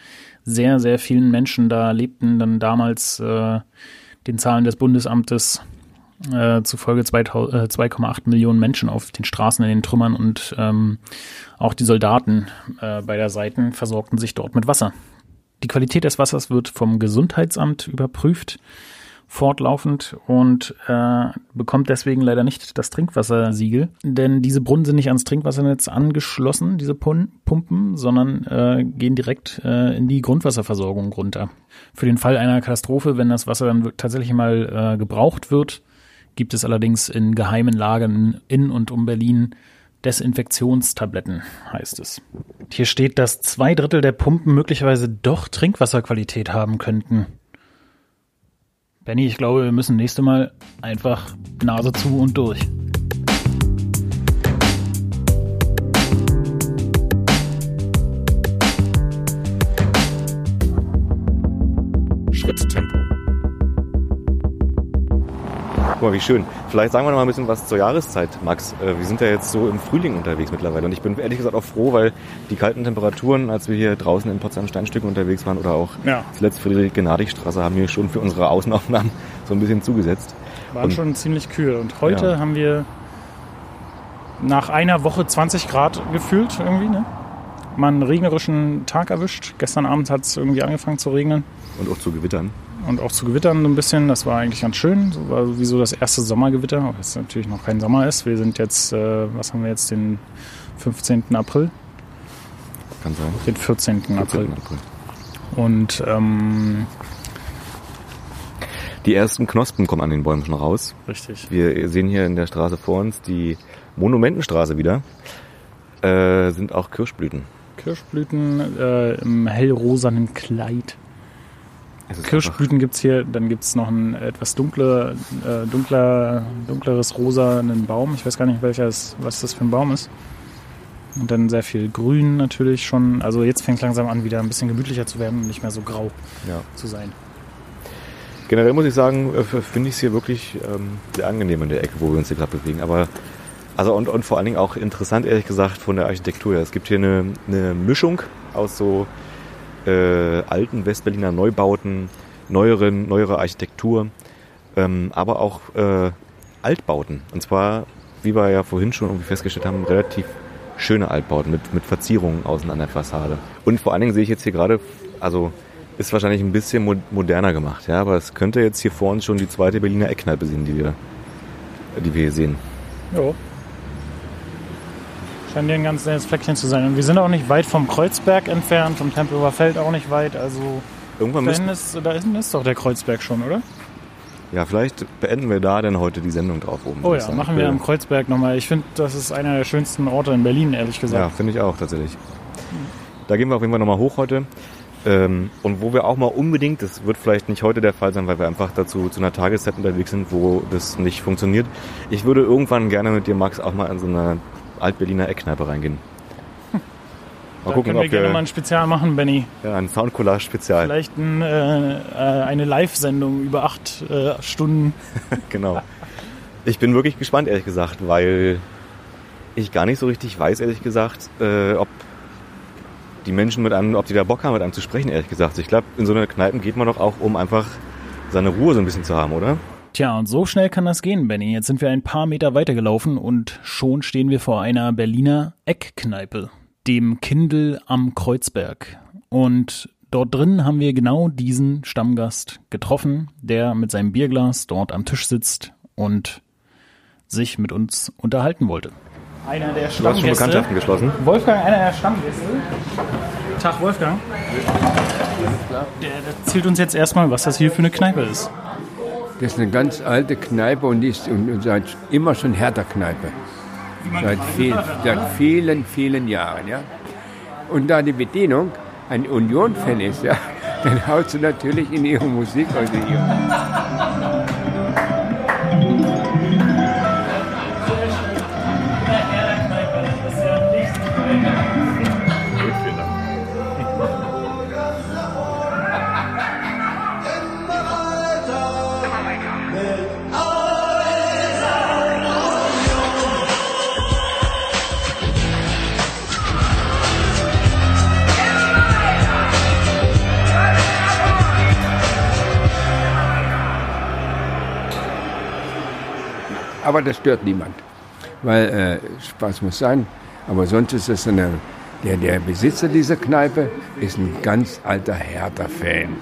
sehr, sehr vielen Menschen. Da lebten dann damals den Zahlen des Bundesamtes äh, zufolge 2,8 äh, Millionen Menschen auf den Straßen in den Trümmern und ähm, auch die Soldaten äh, beider Seiten versorgten sich dort mit Wasser. Die Qualität des Wassers wird vom Gesundheitsamt überprüft fortlaufend und äh, bekommt deswegen leider nicht das Trinkwassersiegel, denn diese Brunnen sind nicht ans Trinkwassernetz angeschlossen, diese Pumpen, sondern äh, gehen direkt äh, in die Grundwasserversorgung runter. Für den Fall einer Katastrophe, wenn das Wasser dann tatsächlich mal äh, gebraucht wird, gibt es allerdings in geheimen Lagern in und um Berlin Desinfektionstabletten, heißt es. Hier steht, dass zwei Drittel der Pumpen möglicherweise doch Trinkwasserqualität haben könnten. Benny, ich glaube, wir müssen nächste Mal einfach Nase zu und durch. Guck mal, wie schön. Vielleicht sagen wir noch mal ein bisschen was zur Jahreszeit, Max. Äh, wir sind ja jetzt so im Frühling unterwegs mittlerweile. Und ich bin ehrlich gesagt auch froh, weil die kalten Temperaturen, als wir hier draußen in Potsdam Steinstücken unterwegs waren oder auch ja. zuletzt Friedrich Genadigstraße, haben hier schon für unsere Außenaufnahmen so ein bisschen zugesetzt. Waren und, schon ziemlich kühl. Und heute ja. haben wir nach einer Woche 20 Grad gefühlt irgendwie, ne? Mal einen regnerischen Tag erwischt. Gestern Abend hat es irgendwie angefangen zu regnen. Und auch zu gewittern und auch zu gewittern so ein bisschen. Das war eigentlich ganz schön. So war sowieso das erste Sommergewitter, auch es natürlich noch kein Sommer ist. Wir sind jetzt, äh, was haben wir jetzt, den 15. April? Kann sein. Den 14. 14. April. April. Und ähm, die ersten Knospen kommen an den Bäumen schon raus. Richtig. Wir sehen hier in der Straße vor uns die Monumentenstraße wieder. Äh, sind auch Kirschblüten. Kirschblüten äh, im hellrosanen Kleid. Kirschblüten gibt es hier, dann gibt es noch ein etwas dunkle, äh, dunkler, dunkleres Rosa, einen Baum. Ich weiß gar nicht, welches, was das für ein Baum ist. Und dann sehr viel Grün natürlich schon. Also jetzt fängt es langsam an, wieder ein bisschen gemütlicher zu werden und nicht mehr so grau ja. zu sein. Generell muss ich sagen, äh, finde ich es hier wirklich ähm, sehr angenehm in der Ecke, wo wir uns hier gerade bewegen. Aber also und, und vor allen Dingen auch interessant, ehrlich gesagt, von der Architektur her. Es gibt hier eine, eine Mischung aus so äh, alten Westberliner Neubauten, neueren, neuere Architektur, ähm, aber auch äh, Altbauten. Und zwar, wie wir ja vorhin schon irgendwie festgestellt haben, relativ schöne Altbauten mit, mit Verzierungen außen an der Fassade. Und vor allen Dingen sehe ich jetzt hier gerade, also ist wahrscheinlich ein bisschen moderner gemacht, ja, aber es könnte jetzt hier vor uns schon die zweite Berliner Eckkneipe sehen, die wir, die wir hier sehen. Ja. Scheint hier ein ganz nettes Fleckchen zu sein. Und wir sind auch nicht weit vom Kreuzberg entfernt, vom Tempelhofer Feld auch nicht weit. Also Irgendwann da, ist, da hinten ist doch der Kreuzberg schon, oder? Ja, vielleicht beenden wir da denn heute die Sendung drauf oben. Oh ja, machen wir am Kreuzberg nochmal. Ich finde, das ist einer der schönsten Orte in Berlin, ehrlich gesagt. Ja, finde ich auch tatsächlich. Da gehen wir auf jeden Fall nochmal hoch heute. Ähm, und wo wir auch mal unbedingt, das wird vielleicht nicht heute der Fall sein, weil wir einfach dazu zu einer Tageszeit unterwegs sind, wo das nicht funktioniert. Ich würde irgendwann gerne mit dir, Max, auch mal in so einer Altberliner Eckkneipe reingehen. Mal da gucken, können wir ob gerne wir, mal ein Spezial machen, Benny. Ja, ein Soundcollage-Spezial. Vielleicht ein, äh, eine Live-Sendung über acht äh, Stunden. genau. Ich bin wirklich gespannt, ehrlich gesagt, weil ich gar nicht so richtig weiß, ehrlich gesagt, äh, ob die Menschen mit einem, ob die da Bock haben, mit einem zu sprechen, ehrlich gesagt. Ich glaube, in so einer Kneipen geht man doch auch, um einfach seine Ruhe so ein bisschen zu haben, oder? Tja, und so schnell kann das gehen, Benny. Jetzt sind wir ein paar Meter weitergelaufen und schon stehen wir vor einer Berliner Eckkneipe, dem Kindl am Kreuzberg. Und dort drin haben wir genau diesen Stammgast getroffen, der mit seinem Bierglas dort am Tisch sitzt und sich mit uns unterhalten wollte. Einer der Du hast schon Stammgäste. Bekanntschaften geschlossen. Wolfgang, einer der Stammgäste. Tag, Wolfgang. Der erzählt uns jetzt erstmal, was das hier für eine Kneipe ist. Das ist eine ganz alte Kneipe und die ist und, und seit immer schon Hertha-Kneipe. Seit, viel, seit vielen, vielen Jahren. Ja? Und da die Bedienung ein Union-Fan ist, ja, dann haut sie natürlich in ihre Musik. Also hier. Aber das stört niemand, weil äh, Spaß muss sein. Aber sonst ist es eine, der, der Besitzer dieser Kneipe ist ein ganz alter Hertha-Fan.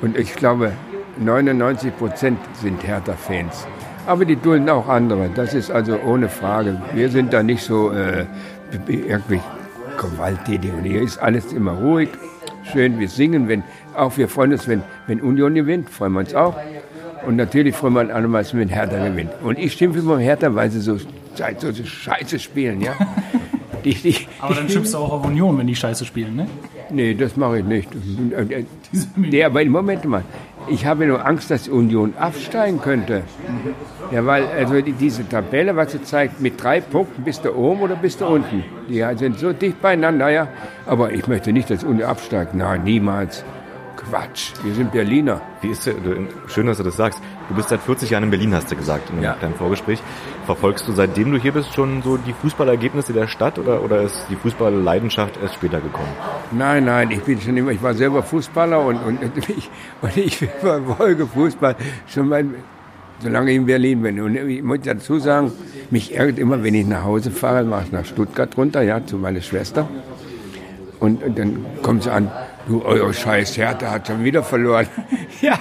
Und ich glaube, 99 Prozent sind Hertha-Fans. Aber die dulden auch andere. Das ist also ohne Frage. Wir sind da nicht so äh, irgendwie gewalttätig. Und hier ist alles immer ruhig. Schön, wir singen, wenn, auch wir freuen uns, wenn, wenn Union gewinnt, freuen wir uns auch. Und natürlich freuen wir uns alle, wenn Hertha gewinnt. Und ich schimpfe immer Hertha, weil sie so, so, scheiße spielen, ja. Die, die, Aber dann schimpfst du auch auf Union, wenn die Scheiße spielen, ne? Nee, das mache ich nicht. Nee, aber Moment mal. Ich habe nur Angst, dass Union absteigen könnte. Ja, weil also die- diese Tabelle, was sie zeigt, mit drei Punkten bist du oben oder bist du unten. Die sind so dicht beieinander, ja. Aber ich möchte nicht, dass Union absteigt. Nein, niemals. Quatsch. Wir sind Berliner. Wie ist der, schön, dass du das sagst. Du bist seit 40 Jahren in Berlin, hast du gesagt in Ja. deinem Vorgespräch. Verfolgst du seitdem du hier bist schon so die Fußballergebnisse der Stadt oder, oder ist die Fußballleidenschaft erst später gekommen? Nein, nein, ich bin schon immer, ich war selber Fußballer und, und, ich, und ich verfolge Fußball schon mal, solange ich in Berlin bin. Und ich muss dazu sagen, mich ärgert immer, wenn ich nach Hause fahre, mache ich nach Stuttgart runter, ja, zu meiner Schwester. Und, und dann kommt sie an, du, eure scheiß Hertha hat schon wieder verloren. ja,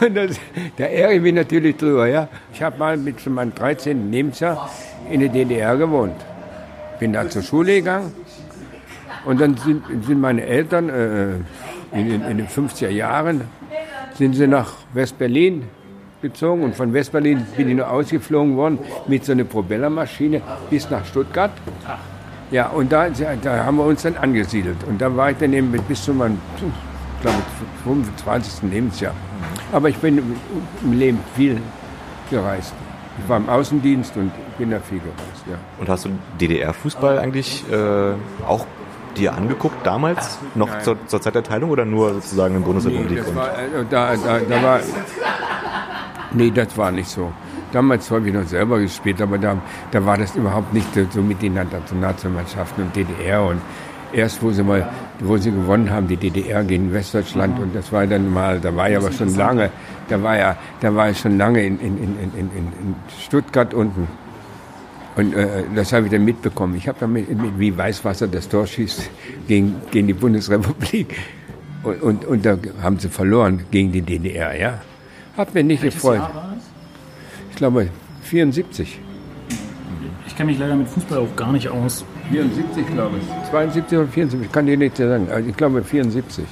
und das, da ärgere ich mich natürlich drüber, ja. Ich habe mal mit zu meinem 13. Lebensjahr in der DDR gewohnt. Bin da zur Schule gegangen und dann sind, sind meine Eltern äh, in, den- in den 50er Jahren sind sie nach West-Berlin gezogen und von West-Berlin bin ich nur ausgeflogen worden mit so einer Propellermaschine bis nach Stuttgart. Ja, und da, da haben wir uns dann angesiedelt. Und da war ich dann eben bis zu meinem, ich glaube, 25. Lebensjahr. Aber ich bin im- im Leben viel gereist. Ich war im Außendienst und bin da viel gereist, ja. Und hast du DDR-Fußball eigentlich äh, auch dir angeguckt damals? Noch zur, zur Zeit der Teilung oder nur sozusagen in Nee, Bundesrepublik? das und war, äh, da, da, da war, nee, das war nicht so. Damals habe ich noch selber gespielt, aber da, da war das überhaupt nicht so mit den Nationalmannschaften und DDR. Und erst, wo sie mal, wo sie gewonnen haben, die DDR gegen Westdeutschland, und das war dann mal, da war ich aber schon lange, da war ja, da war ich schon lange in, in, in, in, in, Stuttgart unten. Und äh, das habe ich dann mitbekommen. Ich habe dann mit, mit, wie Weißwasser das Tor schießt gegen, gegen die Bundesrepublik. Und, und, und da haben sie verloren gegen die DDR, ja. Hat mir nicht gefreut. Ich glaube 74. Ich kenne mich leider mit Fußball auch gar nicht aus. 74, glaube ich. 72 oder 74, ich kann dir nicht sagen. Also ich glaube 74.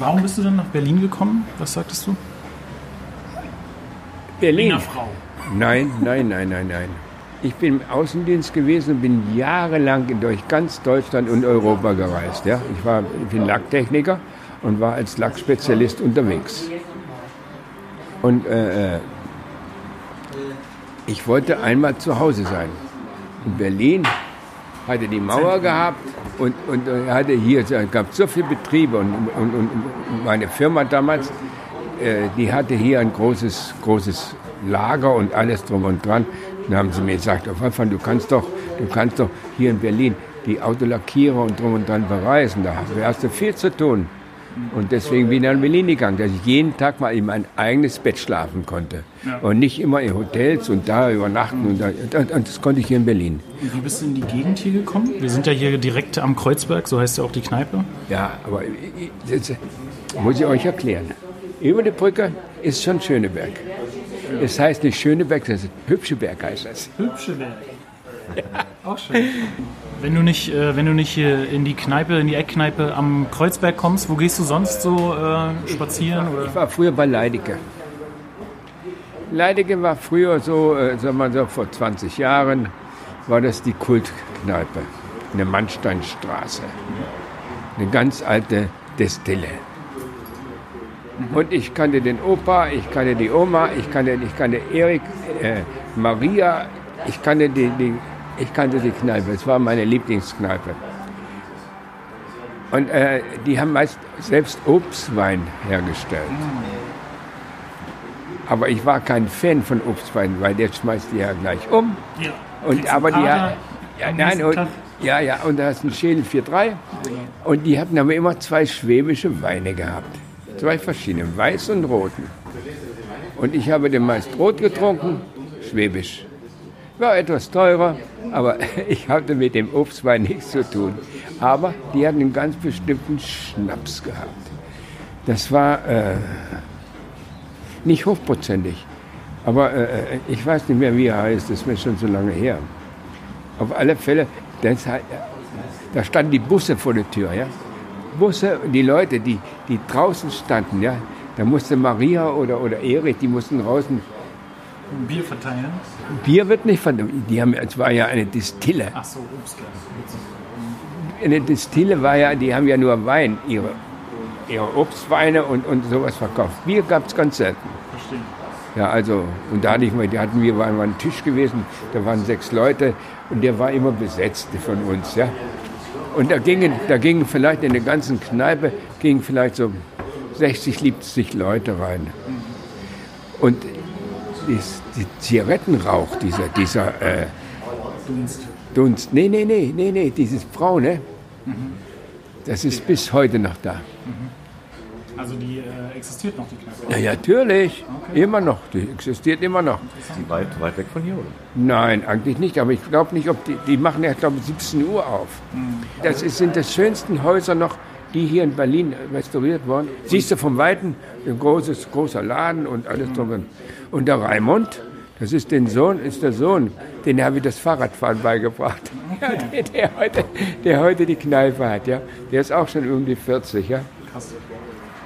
Warum bist du dann nach Berlin gekommen? Was sagtest du? Berlin. Berliner Frau. Nein, nein, nein, nein, nein. Ich bin im Außendienst gewesen und bin jahrelang durch ganz Deutschland und Europa gereist. Ja? Ich, war, ich bin Lacktechniker und war als Lackspezialist unterwegs. Und äh, äh, ich wollte einmal zu Hause sein. In Berlin hatte die Mauer gehabt und, und äh, hatte hier, es gab so viele Betriebe und, und, und und meine Firma damals, äh, die hatte hier ein großes, großes Lager und alles drum und dran. Dann haben sie mir gesagt, auf Anfang, du kannst doch, du kannst doch hier in Berlin die Autolackierer und drum und dran bereisen. Da hast du viel zu tun. Und deswegen bin ich nach Berlin gegangen, dass ich jeden Tag mal in mein eigenes Bett schlafen konnte. Ja. Und nicht immer in Hotels und da übernachten. Und, da, und das konnte ich hier in Berlin. Und Wie bist du in die Gegend hier gekommen? Wir sind ja hier direkt am Kreuzberg, so heißt ja auch die Kneipe. Ja, aber das muss ich euch erklären. Über die Brücke ist schon Schöneberg. Es heißt nicht Schöneberg, das ist Hübscheberg heißt das. Hübscheberg. Auch schön. Wenn du nicht, äh, wenn du nicht hier in die Kneipe, in die Eckkneipe am Kreuzberg kommst, wo gehst du sonst so äh, spazieren? Oder? Ich war früher bei Leidecke. Leidecke war früher so, äh, sagen wir mal so, vor 20 Jahren war das die Kultkneipe in der Mannsteinstraße. Eine ganz alte Destille. Und ich kannte den Opa, ich kannte die Oma, ich kannte, ich kannte Erik, äh, Maria, ich kannte die, die, ich kannte die Kneipe. Es war meine Lieblingskneipe. Und äh, die haben meist selbst Obstwein hergestellt. Aber ich war kein Fan von Obstwein, weil der schmeißt die ja gleich um. Ja. Und aber die Kater ja, nein, und, ja, ja, und da hast du einen Schädel 4-3. Und die hatten aber immer zwei schwäbische Weine gehabt. Zwei verschiedene, weiß und roten. Und ich habe den meist rot getrunken, schwäbisch. War etwas teurer, aber ich hatte mit dem Obstwein nichts zu tun. Aber die hatten einen ganz bestimmten Schnaps gehabt. Das war äh, nicht hochprozentig. Aber äh, ich weiß nicht mehr, wie er heißt, das ist mir schon so lange her. Auf alle Fälle, das, da standen die Busse vor der Tür. Ja? Busse, die Leute, die, die draußen standen, ja, da musste Maria oder, oder Erich, die mussten draußen, Bier verteilen. Bier wird nicht von, die haben, es war ja eine Distille. Ach so, Obst. Eine Distille war ja, die haben ja nur Wein, ihre, ihre Obstweine und, und sowas verkauft. Bier gab es ganz selten. Verstehe. Ja, also, und da hatte ich mal, da hatten wir, waren wir ein Tisch gewesen, da waren sechs Leute und der war immer besetzt von uns, ja. Und da gingen, da gingen vielleicht in der ganzen Kneipe, gingen vielleicht so 60, 70 Leute rein. Und dies, die Zigarettenrauch, dieser, dieser äh, Dunst. Dunst, nee, nee, nee, nee, nee, dieses Braune, das ist bis heute noch da. Also die äh, existiert noch, die Kneipe. Ja, natürlich, immer noch, die existiert immer noch. Ist die weit, weit weg von hier, oder? Nein, eigentlich nicht. Aber ich glaube nicht, ob die, die machen ja, glaube ich, 17 Uhr auf. Das ist, sind das schönsten Häuser noch, die hier in Berlin restauriert wurden. Siehst du vom Weiten, ein großes, großer Laden und alles drum. und- Und der Raimund, das ist den Sohn, ist der Sohn, den habe ich das Fahrradfahren beigebracht. Ja, der, der, heute, der heute die Kneipe hat, ja. Der ist auch schon um die 40, ja.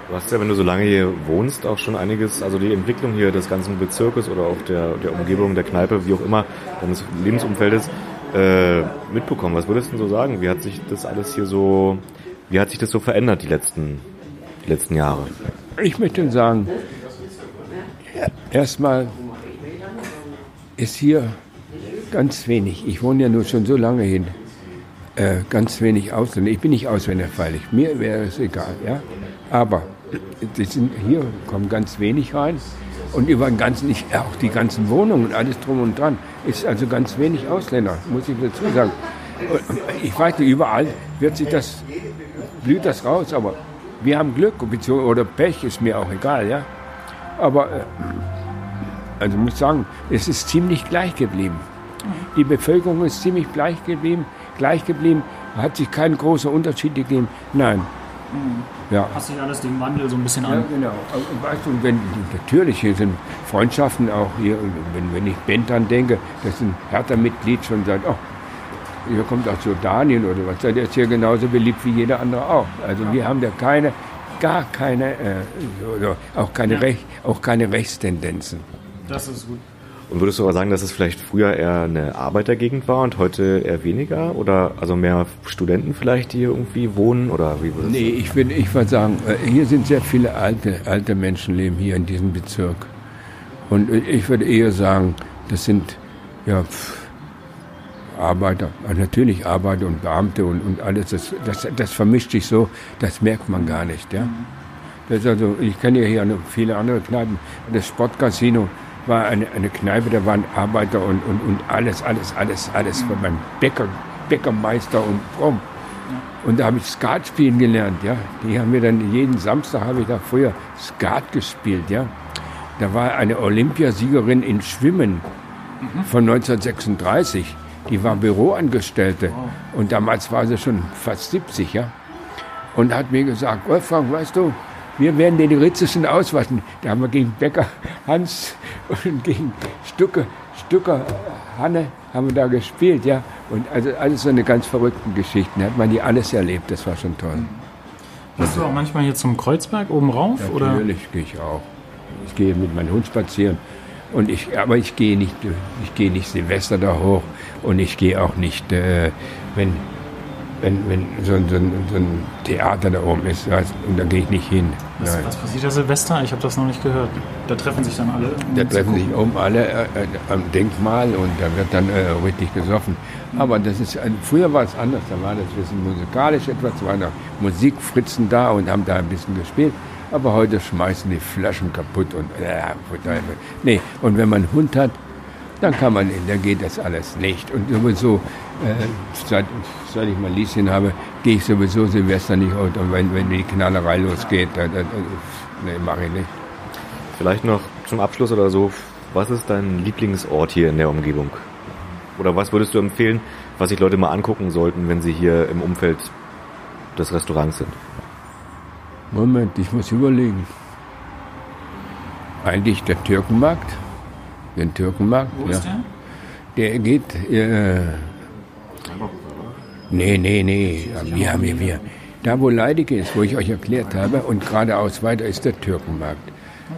Du hast ja, wenn du so lange hier wohnst, auch schon einiges, also die Entwicklung hier des ganzen Bezirkes oder auch der, der Umgebung, der Kneipe, wie auch immer, deines Lebensumfeldes, äh, mitbekommen. Was würdest du denn so sagen? Wie hat sich das alles hier so, wie hat sich das so verändert, die letzten, die letzten Jahre? Ich möchte sagen, erstmal ist hier ganz wenig, ich wohne ja nur schon so lange hin, äh, ganz wenig Ausländer. Ich bin nicht Ausländer, freilich, mir wäre es egal, ja. Aber sind, hier kommen ganz wenig rein und über den ganzen, ich, auch die ganzen Wohnungen und alles drum und dran, ist also ganz wenig Ausländer, muss ich dazu sagen. Ich weiß nicht, überall wird sich das, blüht das raus, aber wir haben Glück oder Pech, ist mir auch egal, ja. Aber äh, also muss ich sagen, es ist ziemlich gleich geblieben. Die Bevölkerung ist ziemlich gleich geblieben, gleich geblieben, hat sich kein großer Unterschied gegeben. Nein. Ja. Passt sich alles dem Wandel so ein bisschen Ja, an. genau. Und weißt du, wenn, natürlich hier sind Freundschaften auch hier, wenn, wenn ich Ben dann denke, das ist ein Hertha-Mitglied schon seit, oh, hier kommt auch so Daniel oder was, der ist hier genauso beliebt wie jeder andere auch. Also wir haben da keine, gar keine, äh, oder auch keine, Rech, auch keine Rechtstendenzen. Das ist gut. Und würdest du aber sagen, dass es vielleicht früher eher eine Arbeitergegend war und heute eher weniger? Oder also mehr Studenten vielleicht, die hier irgendwie wohnen? Oder wie würdest Nee, ich würde ich würd sagen, äh, hier sind sehr viele alte, alte Menschen leben hier in diesem Bezirk. Und äh, ich würde eher sagen, das sind ja pff, Arbeiter, äh, natürlich Arbeiter und Beamte und, und alles. Das, das, das vermischt sich so, das merkt man gar nicht. Ja? Das also, ich kenne ja hier noch viele andere Kneipen. Das Sportcasino war eine, eine Kneipe, da waren Arbeiter und, und, und alles, alles, alles, alles. Von meinem Bäcker, Bäckermeister und Rum. Und da habe ich Skat spielen gelernt, ja. Die haben mir dann jeden Samstag habe ich da früher Skat gespielt, ja. Da war eine Olympiasiegerin in Schwimmen von 1936. Die war Büroangestellte und damals war sie schon fast 70, ja. Und hat mir gesagt, Wolfgang, weißt du, wir werden den Ritzischen auswaschen. Da haben wir gegen Becker Hans und gegen Stucke, Stucker Hanne haben wir da gespielt, ja. Und also alles so eine ganz verrückten Geschichten. Da hat man die alles erlebt, das war schon toll. Bist du auch manchmal hier zum Kreuzberg oben rauf? oder? Natürlich gehe ich auch. Ich gehe mit meinem Hund spazieren. Und ich, aber ich gehe nicht, ich gehe nicht Silvester da hoch und ich gehe auch nicht, äh, wenn, wenn, wenn so, ein- so, so ein Theater da oben ist, weißt, und da gehe ich nicht hin. Was, was passiert da Silvester? Ich habe das noch nicht gehört. Da treffen sich dann alle. um Da treffen sich oben alle äh, äh, am Denkmal und da wird dann äh, richtig gesoffen. Aber das ist, früher war es anders, da war das ein bisschen musikalisch etwas, da waren noch Musikfritzen da und haben da ein bisschen gespielt. Aber heute schmeißen die Flaschen kaputt und äh. Nee, und wenn man einen Hund hat, dann kann man, da geht das alles nicht. Und sowieso, äh, seit, seit ich mal Lieschen habe, gehe ich sowieso Silvester nicht. Und wenn, wenn die Knallerei losgeht, dann, dann, nee, mache ich nicht. Vielleicht noch zum Abschluss oder so, was ist dein Lieblingsort hier in der Umgebung? Oder was würdest du empfehlen, was sich Leute mal angucken sollten, wenn sie hier im Umfeld des Restaurants sind? Moment, ich muss überlegen. Eigentlich der Türkenmarkt. Den Türkenmarkt, Wo ja. ist der? Der geht. Äh, nee, nee, nee. Wir haben hier, wir. Da, wo Leidige ist, wo ich euch erklärt habe, und geradeaus weiter ist der Türkenmarkt.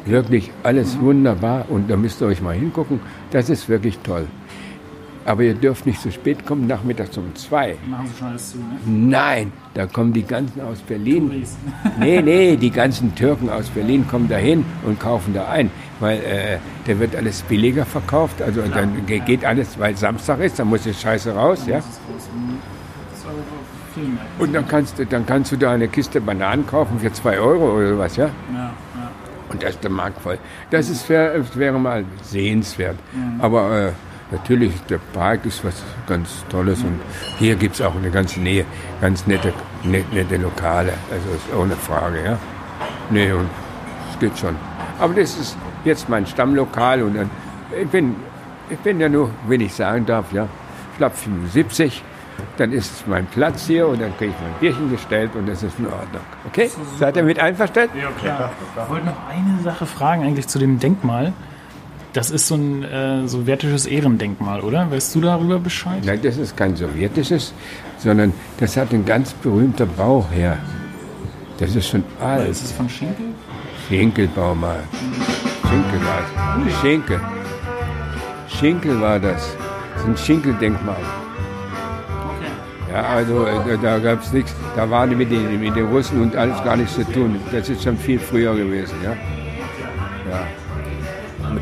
Wirklich alles wunderbar und da müsst ihr euch mal hingucken. Das ist wirklich toll. Aber ihr dürft nicht zu spät kommen, nachmittags um zwei. Machen sie schon alles zu, ne? Nein, da kommen die ganzen aus Berlin. Touris. Nee, nee, die ganzen Türken aus Berlin kommen da hin und kaufen da ein, weil äh, da wird alles billiger verkauft. Also dann ge- geht alles, weil Samstag ist, dann muss die Scheiße raus, ja. Auch viel mehr. Und dann kannst du, dann kannst du da eine Kiste Bananen kaufen für zwei Euro oder sowas, ja. Ja, ja. Und da ist der Markt voll. Das ist, wär, wäre mal sehenswert. Aber äh, natürlich, der Park ist was ganz Tolles und hier gibt es auch in der ganzen Nähe ganz nette, nette, nette Lokale. Also ist ohne Frage, ja. Nee, und es geht schon. Aber das ist jetzt mein Stammlokal und dann, ich bin, ich bin ja nur, wenn ich sagen darf, ja, schlapp 75. Dann ist es mein Platz hier und dann kriege ich mein Bierchen gestellt und das ist in Ordnung. Okay? Seid ihr mit einverstanden? Ja, klar. Ich wollte noch eine Sache fragen eigentlich zu dem Denkmal. Das ist so ein äh, sowjetisches Ehrendenkmal, oder? Weißt du darüber Bescheid? Nein, das ist kein sowjetisches, sondern das hat ein ganz berühmter Bauherr. Das ist schon alt. Ist es von Schinkel? Schinkelbaumarkt. Schinkel war es. Schinkel. Schinkel war das. Das ist ein Schinkeldenkmal. Ja, also äh, da gab es nichts. Da waren mit den, mit den Russen und alles gar nichts zu tun. Das ist schon viel früher gewesen, ja. Ja.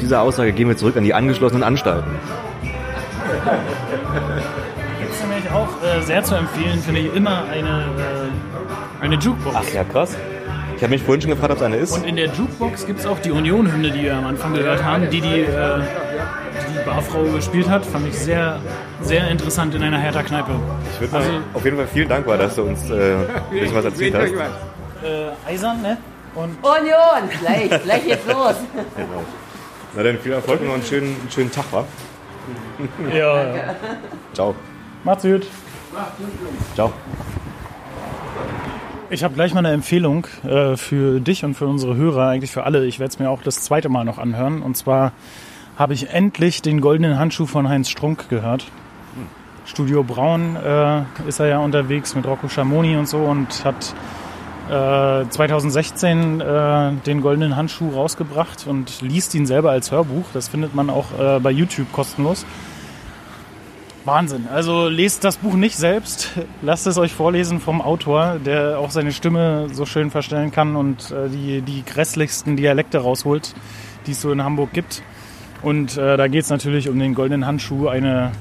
Mit dieser Aussage gehen wir zurück an die angeschlossenen Anstalten. Gibt es nämlich auch äh, sehr zu empfehlen, finde ich, immer eine, äh, eine Jukebox. Ach ja, krass. Ich habe mich vorhin schon gefragt, ob es eine ist. Und in der Jukebox gibt es auch die Union-Hymne, die wir am Anfang gehört haben, die die, äh, die, Barfrau gespielt hat. Fand ich sehr, sehr interessant in einer Hertha-Kneipe. Ich würde mal Also- auf jeden Fall vielen dankbar, dass du uns äh, ein bisschen was erzählt hast. Äh, eisern, ne? Und Union, gleich, gleich geht's los. Genau. Na dann viel Erfolg und noch einen schönen, einen schönen Tag, wa? ja, Ciao. macht's gut. Ciao. Ich habe gleich mal eine Empfehlung äh, für dich und für unsere Hörer, eigentlich für alle. Ich werde es mir auch das zweite Mal noch anhören. Und zwar habe ich endlich den goldenen Handschuh von Heinz Strunk gehört. Studio Braun äh, ist er ja unterwegs mit Rocco Schamoni und so und hat äh, 2016 äh, den goldenen Handschuh rausgebracht und liest ihn selber als Hörbuch. Das findet man auch äh, bei YouTube kostenlos. Wahnsinn. Also lest das Buch nicht selbst. Lasst es euch vorlesen vom Autor, der auch seine Stimme so schön verstellen kann und äh, die, die grässlichsten Dialekte rausholt, die es so in Hamburg gibt. Und äh, da geht es natürlich um den goldenen Handschuh, eine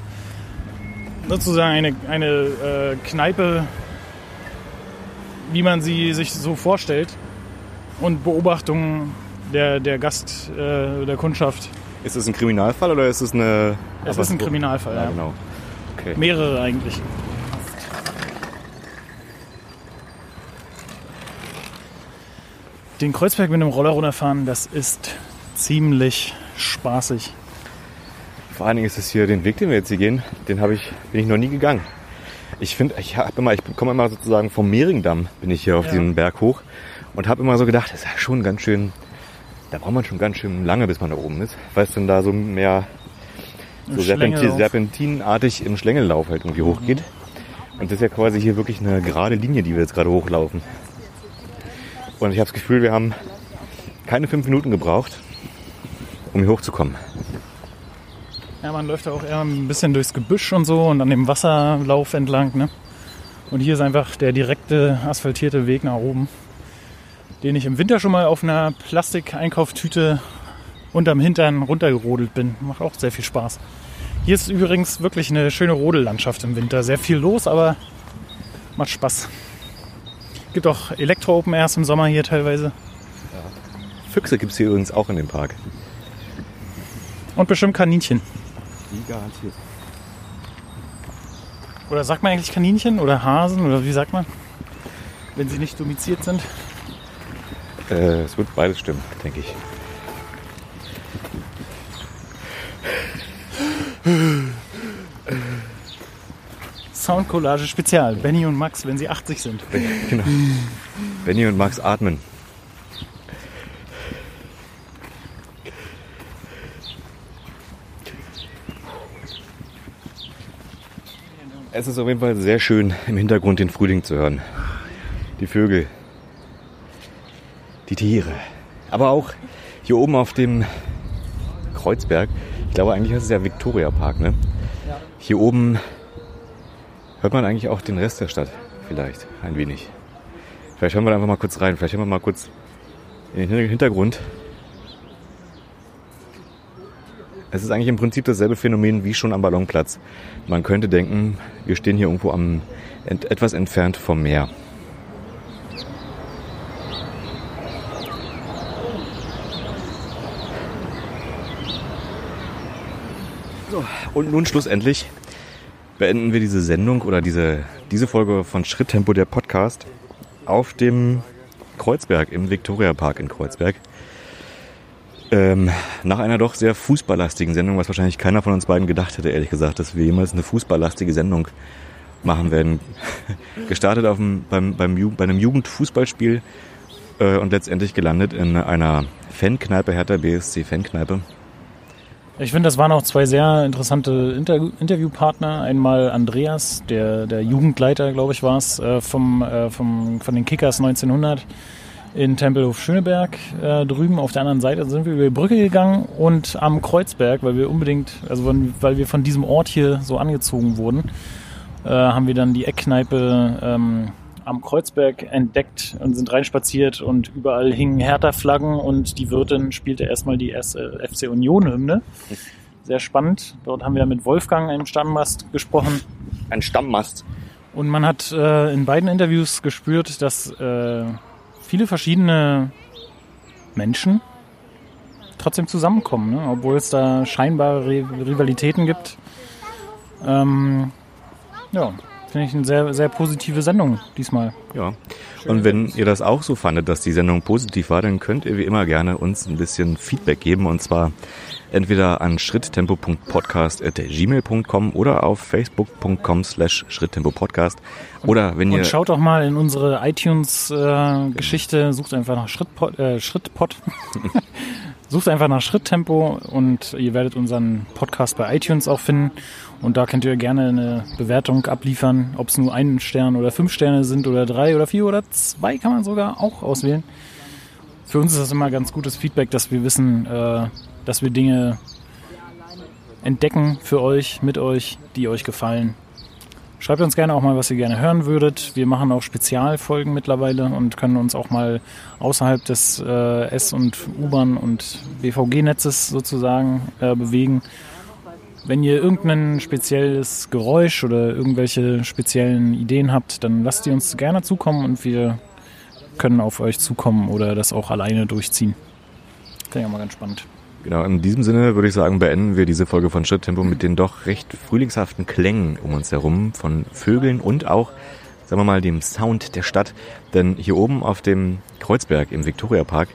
sozusagen eine, eine äh, Kneipe, wie man sie sich so vorstellt und Beobachtungen der, der Gast, äh, der Kundschaft. Ist es ein Kriminalfall oder ist es eine... Es ist ein Kriminalfall, ja. ja. Genau. Okay. Mehrere eigentlich. Den Kreuzberg mit einem Roller runterfahren, das ist ziemlich spaßig. Vor allen Dingen ist es hier den Weg, den wir jetzt hier gehen, den ich, bin ich noch nie gegangen. Ich finde, ich habe immer, ich komme immer sozusagen vom Mehringdamm, bin ich hier auf Ja. diesen Berg hoch und habe immer so gedacht, das ist ja schon ganz schön, da braucht man schon ganz schön lange, bis man da oben ist, weil es dann da so mehr so Serpenti Schlängellauf. serpentinartig im Schlängellauf halt irgendwie hochgeht. Und das ist ja quasi hier wirklich eine gerade Linie, die wir jetzt gerade hochlaufen. Und ich habe das Gefühl, wir haben keine fünf Minuten gebraucht, um hier hochzukommen. Ja, man läuft da auch eher ein bisschen durchs Gebüsch und so und an dem Wasserlauf entlang. Ne? Und hier ist einfach der direkte asphaltierte Weg nach oben, den ich im Winter schon mal auf einer Plastikeinkaufstüte unterm Hintern runtergerodelt bin. Macht auch sehr viel Spaß. Hier ist übrigens wirklich eine schöne Rodellandschaft im Winter. Sehr viel los, aber macht Spaß. Gibt auch Elektro-Open Airs im Sommer hier teilweise. Füchse gibt es hier übrigens auch in dem Park. Und bestimmt Kaninchen. Die garantiert. Oder sagt man eigentlich Kaninchen oder Hasen oder wie sagt man? Wenn sie nicht domiziert sind. Äh, es wird beides stimmen, denke ich. Soundcollage Spezial. Benny und Max, wenn sie 80 sind. Genau. Benny und Max atmen. Es ist auf jeden Fall sehr schön, im Hintergrund den Frühling zu hören. Die Vögel, die Tiere. Aber auch hier oben auf dem Kreuzberg, ich glaube eigentlich heißt es ja Victoria Park, ne? Hier oben hört man eigentlich auch den Rest der Stadt. Vielleicht ein wenig. Vielleicht hören wir da einfach mal kurz rein. Vielleicht hören wir mal kurz in den Hintergrund. Es ist eigentlich im Prinzip dasselbe Phänomen wie schon am Ballonplatz. Man könnte denken, wir stehen hier irgendwo am ent etwas entfernt vom Meer. So, und nun schlussendlich beenden wir diese Sendung oder diese, diese Folge von Schritttempo der Podcast auf dem Kreuzberg, im Viktoria Park in Kreuzberg. Ähm, nach einer doch sehr fußballlastigen Sendung, was wahrscheinlich keiner von uns beiden gedacht hätte, ehrlich gesagt, dass wir jemals eine fußballlastige Sendung machen werden. Gestartet auf dem, beim, beim, bei einem Jugendfußballspiel äh, und letztendlich gelandet in einer Fankneipe, Hertha BSC Fankneipe. Ich finde, das waren auch zwei sehr interessante Inter Interviewpartner. Einmal Andreas, der, der Jugendleiter, glaube ich, war es, äh, vom, äh, vom, von den Kickers 1900 in Tempelhof Schöneberg äh, drüben. Auf der anderen Seite sind wir über die Brücke gegangen und am Kreuzberg, weil wir unbedingt, also von, weil wir von diesem Ort hier so angezogen wurden, äh, haben wir dann die Eckkneipe ähm, am Kreuzberg entdeckt und sind reinspaziert und überall hingen Hertha-Flaggen und die Wirtin spielte erstmal die erste FC Union-Hymne. Sehr spannend. Dort haben wir mit Wolfgang, einem Stammmast, gesprochen. Ein Stammmast. Und man hat äh, in beiden Interviews gespürt, dass äh, viele verschiedene Menschen trotzdem zusammenkommen, ne? obwohl es da scheinbare Ri- Rivalitäten gibt. Ähm, ja, finde ich eine sehr, sehr positive Sendung diesmal. Ja. Und wenn ihr das auch so fandet, dass die Sendung positiv war, dann könnt ihr wie immer gerne uns ein bisschen Feedback geben und zwar entweder an schritttempo.podcast.gmail.com oder auf facebook.com slash schritttempopodcast oder wenn ihr Und schaut doch mal in unsere iTunes-Geschichte, sucht einfach nach Schrittpot, äh, Schrittpot. sucht einfach nach Schritttempo und ihr werdet unseren Podcast bei iTunes auch finden. Und da könnt ihr gerne eine Bewertung abliefern, ob es nur ein Stern oder fünf Sterne sind oder drei oder vier oder zwei kann man sogar auch auswählen. Für uns ist das immer ganz gutes Feedback, dass wir wissen, äh, dass wir Dinge entdecken für euch, mit euch, die euch gefallen. Schreibt uns gerne auch mal, was ihr gerne hören würdet. Wir machen auch Spezialfolgen mittlerweile und können uns auch mal außerhalb des äh, S- und U-Bahn- und BVG-Netzes sozusagen äh, bewegen. Wenn ihr irgendein spezielles Geräusch oder irgendwelche speziellen Ideen habt, dann lasst die uns gerne zukommen und wir können auf euch zukommen oder das auch alleine durchziehen. Ich auch mal ganz spannend. Genau, in diesem Sinne würde ich sagen, beenden wir diese Folge von Schritttempo mit den doch recht frühlingshaften Klängen um uns herum von Vögeln und auch sagen wir mal, dem Sound der Stadt. Denn hier oben auf dem Kreuzberg im Viktoriapark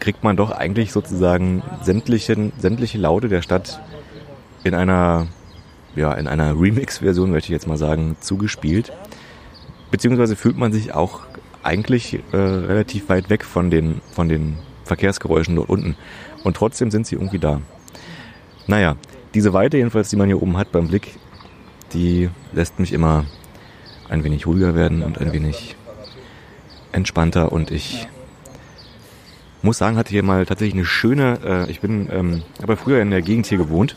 kriegt man doch eigentlich sozusagen sämtliche, sämtliche Laute der Stadt in einer, ja, in einer Remix-Version, möchte ich jetzt mal sagen, zugespielt. Beziehungsweise fühlt man sich auch eigentlich äh, relativ weit weg von den, von den Verkehrsgeräuschen dort unten. Und trotzdem sind sie irgendwie da. Naja, diese Weite jedenfalls, die man hier oben hat beim Blick, die lässt mich immer ein wenig ruhiger werden und ein wenig entspannter und ich muss sagen, hatte hier mal tatsächlich eine schöne, äh, ich bin, ähm, aber früher in der Gegend hier gewohnt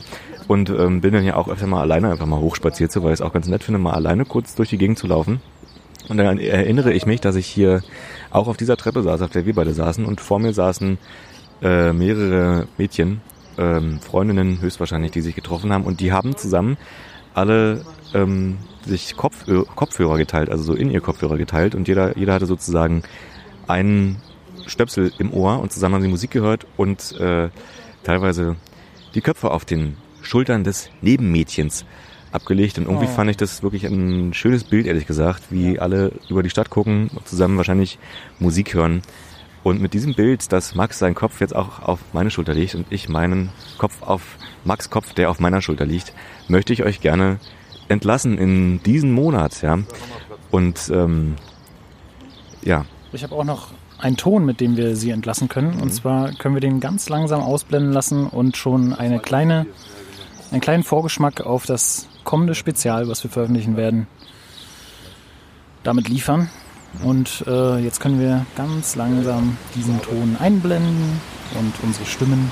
und ähm, bin dann ja auch öfter mal alleine einfach mal hochspaziert, so weil ich es auch ganz nett finde, mal alleine kurz durch die Gegend zu laufen. Und dann erinnere ich mich, dass ich hier auch auf dieser Treppe saß, auf der wir beide saßen. Und vor mir saßen äh, mehrere Mädchen, ähm, Freundinnen höchstwahrscheinlich, die sich getroffen haben. Und die haben zusammen alle ähm, sich Kopf, Kopfhörer geteilt, also so in ihr Kopfhörer geteilt. Und jeder, jeder hatte sozusagen einen Stöpsel im Ohr. Und zusammen haben sie Musik gehört und äh, teilweise die Köpfe auf den Schultern des Nebenmädchens abgelegt. Und irgendwie oh. fand ich das wirklich ein schönes Bild, ehrlich gesagt, wie alle über die Stadt gucken und zusammen wahrscheinlich Musik hören. Und mit diesem Bild, dass Max seinen Kopf jetzt auch auf meine Schulter legt und ich meinen Kopf auf Max Kopf, der auf meiner Schulter liegt, möchte ich euch gerne entlassen in diesen Monat, ja. Und ähm, ja. Ich habe auch noch einen Ton, mit dem wir sie entlassen können. Und mhm. zwar können wir den ganz langsam ausblenden lassen und schon eine kleine, einen kleinen Vorgeschmack auf das kommende Spezial, was wir veröffentlichen werden, damit liefern. Und äh, jetzt können wir ganz langsam diesen Ton einblenden und unsere Stimmen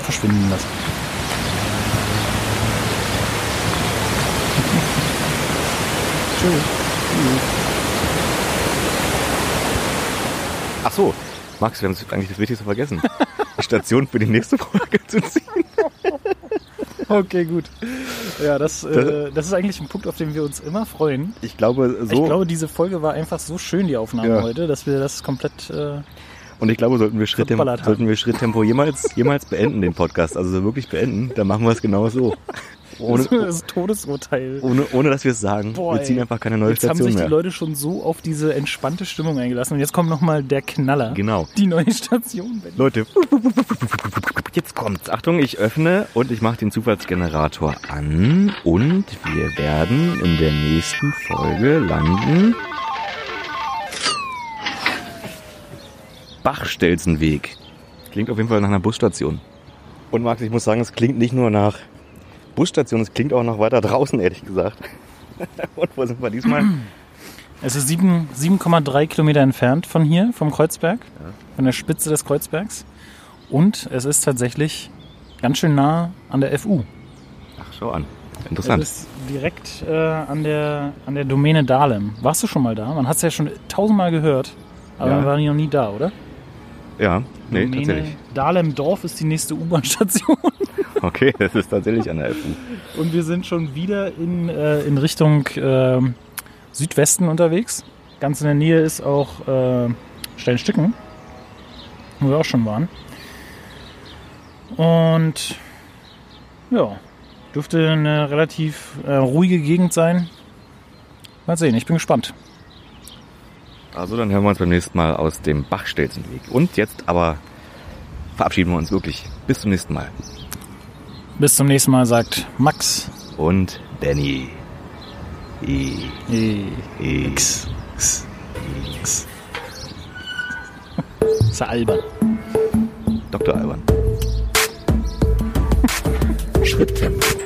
verschwinden lassen. Tschüss. Ach so, Max, wir haben eigentlich das Wichtigste vergessen. Die Station für die nächste Folge zu ziehen. Okay, gut. Ja, das, äh, das ist eigentlich ein Punkt, auf den wir uns immer freuen. Ich glaube, so. Ich glaube, diese Folge war einfach so schön, die Aufnahme ja. heute, dass wir das komplett. Äh, und ich glaube, sollten wir, Schritttempo, sollten wir Schritttempo jemals, jemals beenden, den Podcast, also so wirklich beenden, dann machen wir es genau so. Ohne, das Todesurteil. Ohne, ohne dass wir es sagen. Boah, wir ziehen einfach keine neue jetzt Station mehr. Jetzt haben sich die Leute schon so auf diese entspannte Stimmung eingelassen. Und jetzt kommt nochmal der Knaller. Genau. Die neue Station. Leute, jetzt kommt's. Achtung, ich öffne und ich mache den Zufallsgenerator an. Und wir werden in der nächsten Folge landen. Bachstelzenweg. Klingt auf jeden Fall nach einer Busstation. Und Max, ich muss sagen, es klingt nicht nur nach Busstation. Es klingt auch noch weiter draußen, ehrlich gesagt. Und wo sind wir diesmal? Es ist 7,3 Kilometer entfernt von hier, vom Kreuzberg, ja. von der Spitze des Kreuzbergs. Und es ist tatsächlich ganz schön nah an der FU. Ach, schau an. Interessant. Es ist direkt äh, an, der, an der Domäne Dahlem. Warst du schon mal da? Man hat es ja schon tausendmal gehört, aber ja. man war noch nie da, oder? Ja, nee, Domäne tatsächlich. Dahlem Dorf ist die nächste U-Bahn-Station. Okay, das ist tatsächlich an der FU. Und wir sind schon wieder in, äh, in Richtung äh, Südwesten unterwegs. Ganz in der Nähe ist auch äh, Steinstücken, wo wir auch schon waren. Und ja, dürfte eine relativ äh, ruhige Gegend sein. Mal sehen, ich bin gespannt. Also dann hören wir uns beim nächsten Mal aus dem Bachstelzenweg. Und jetzt aber verabschieden wir uns wirklich. Bis zum nächsten Mal. Bis zum nächsten Mal, sagt Max. Und Benny. E. E. e. X. X. X. ist ja albern. Dr. Albern. Schritttempo.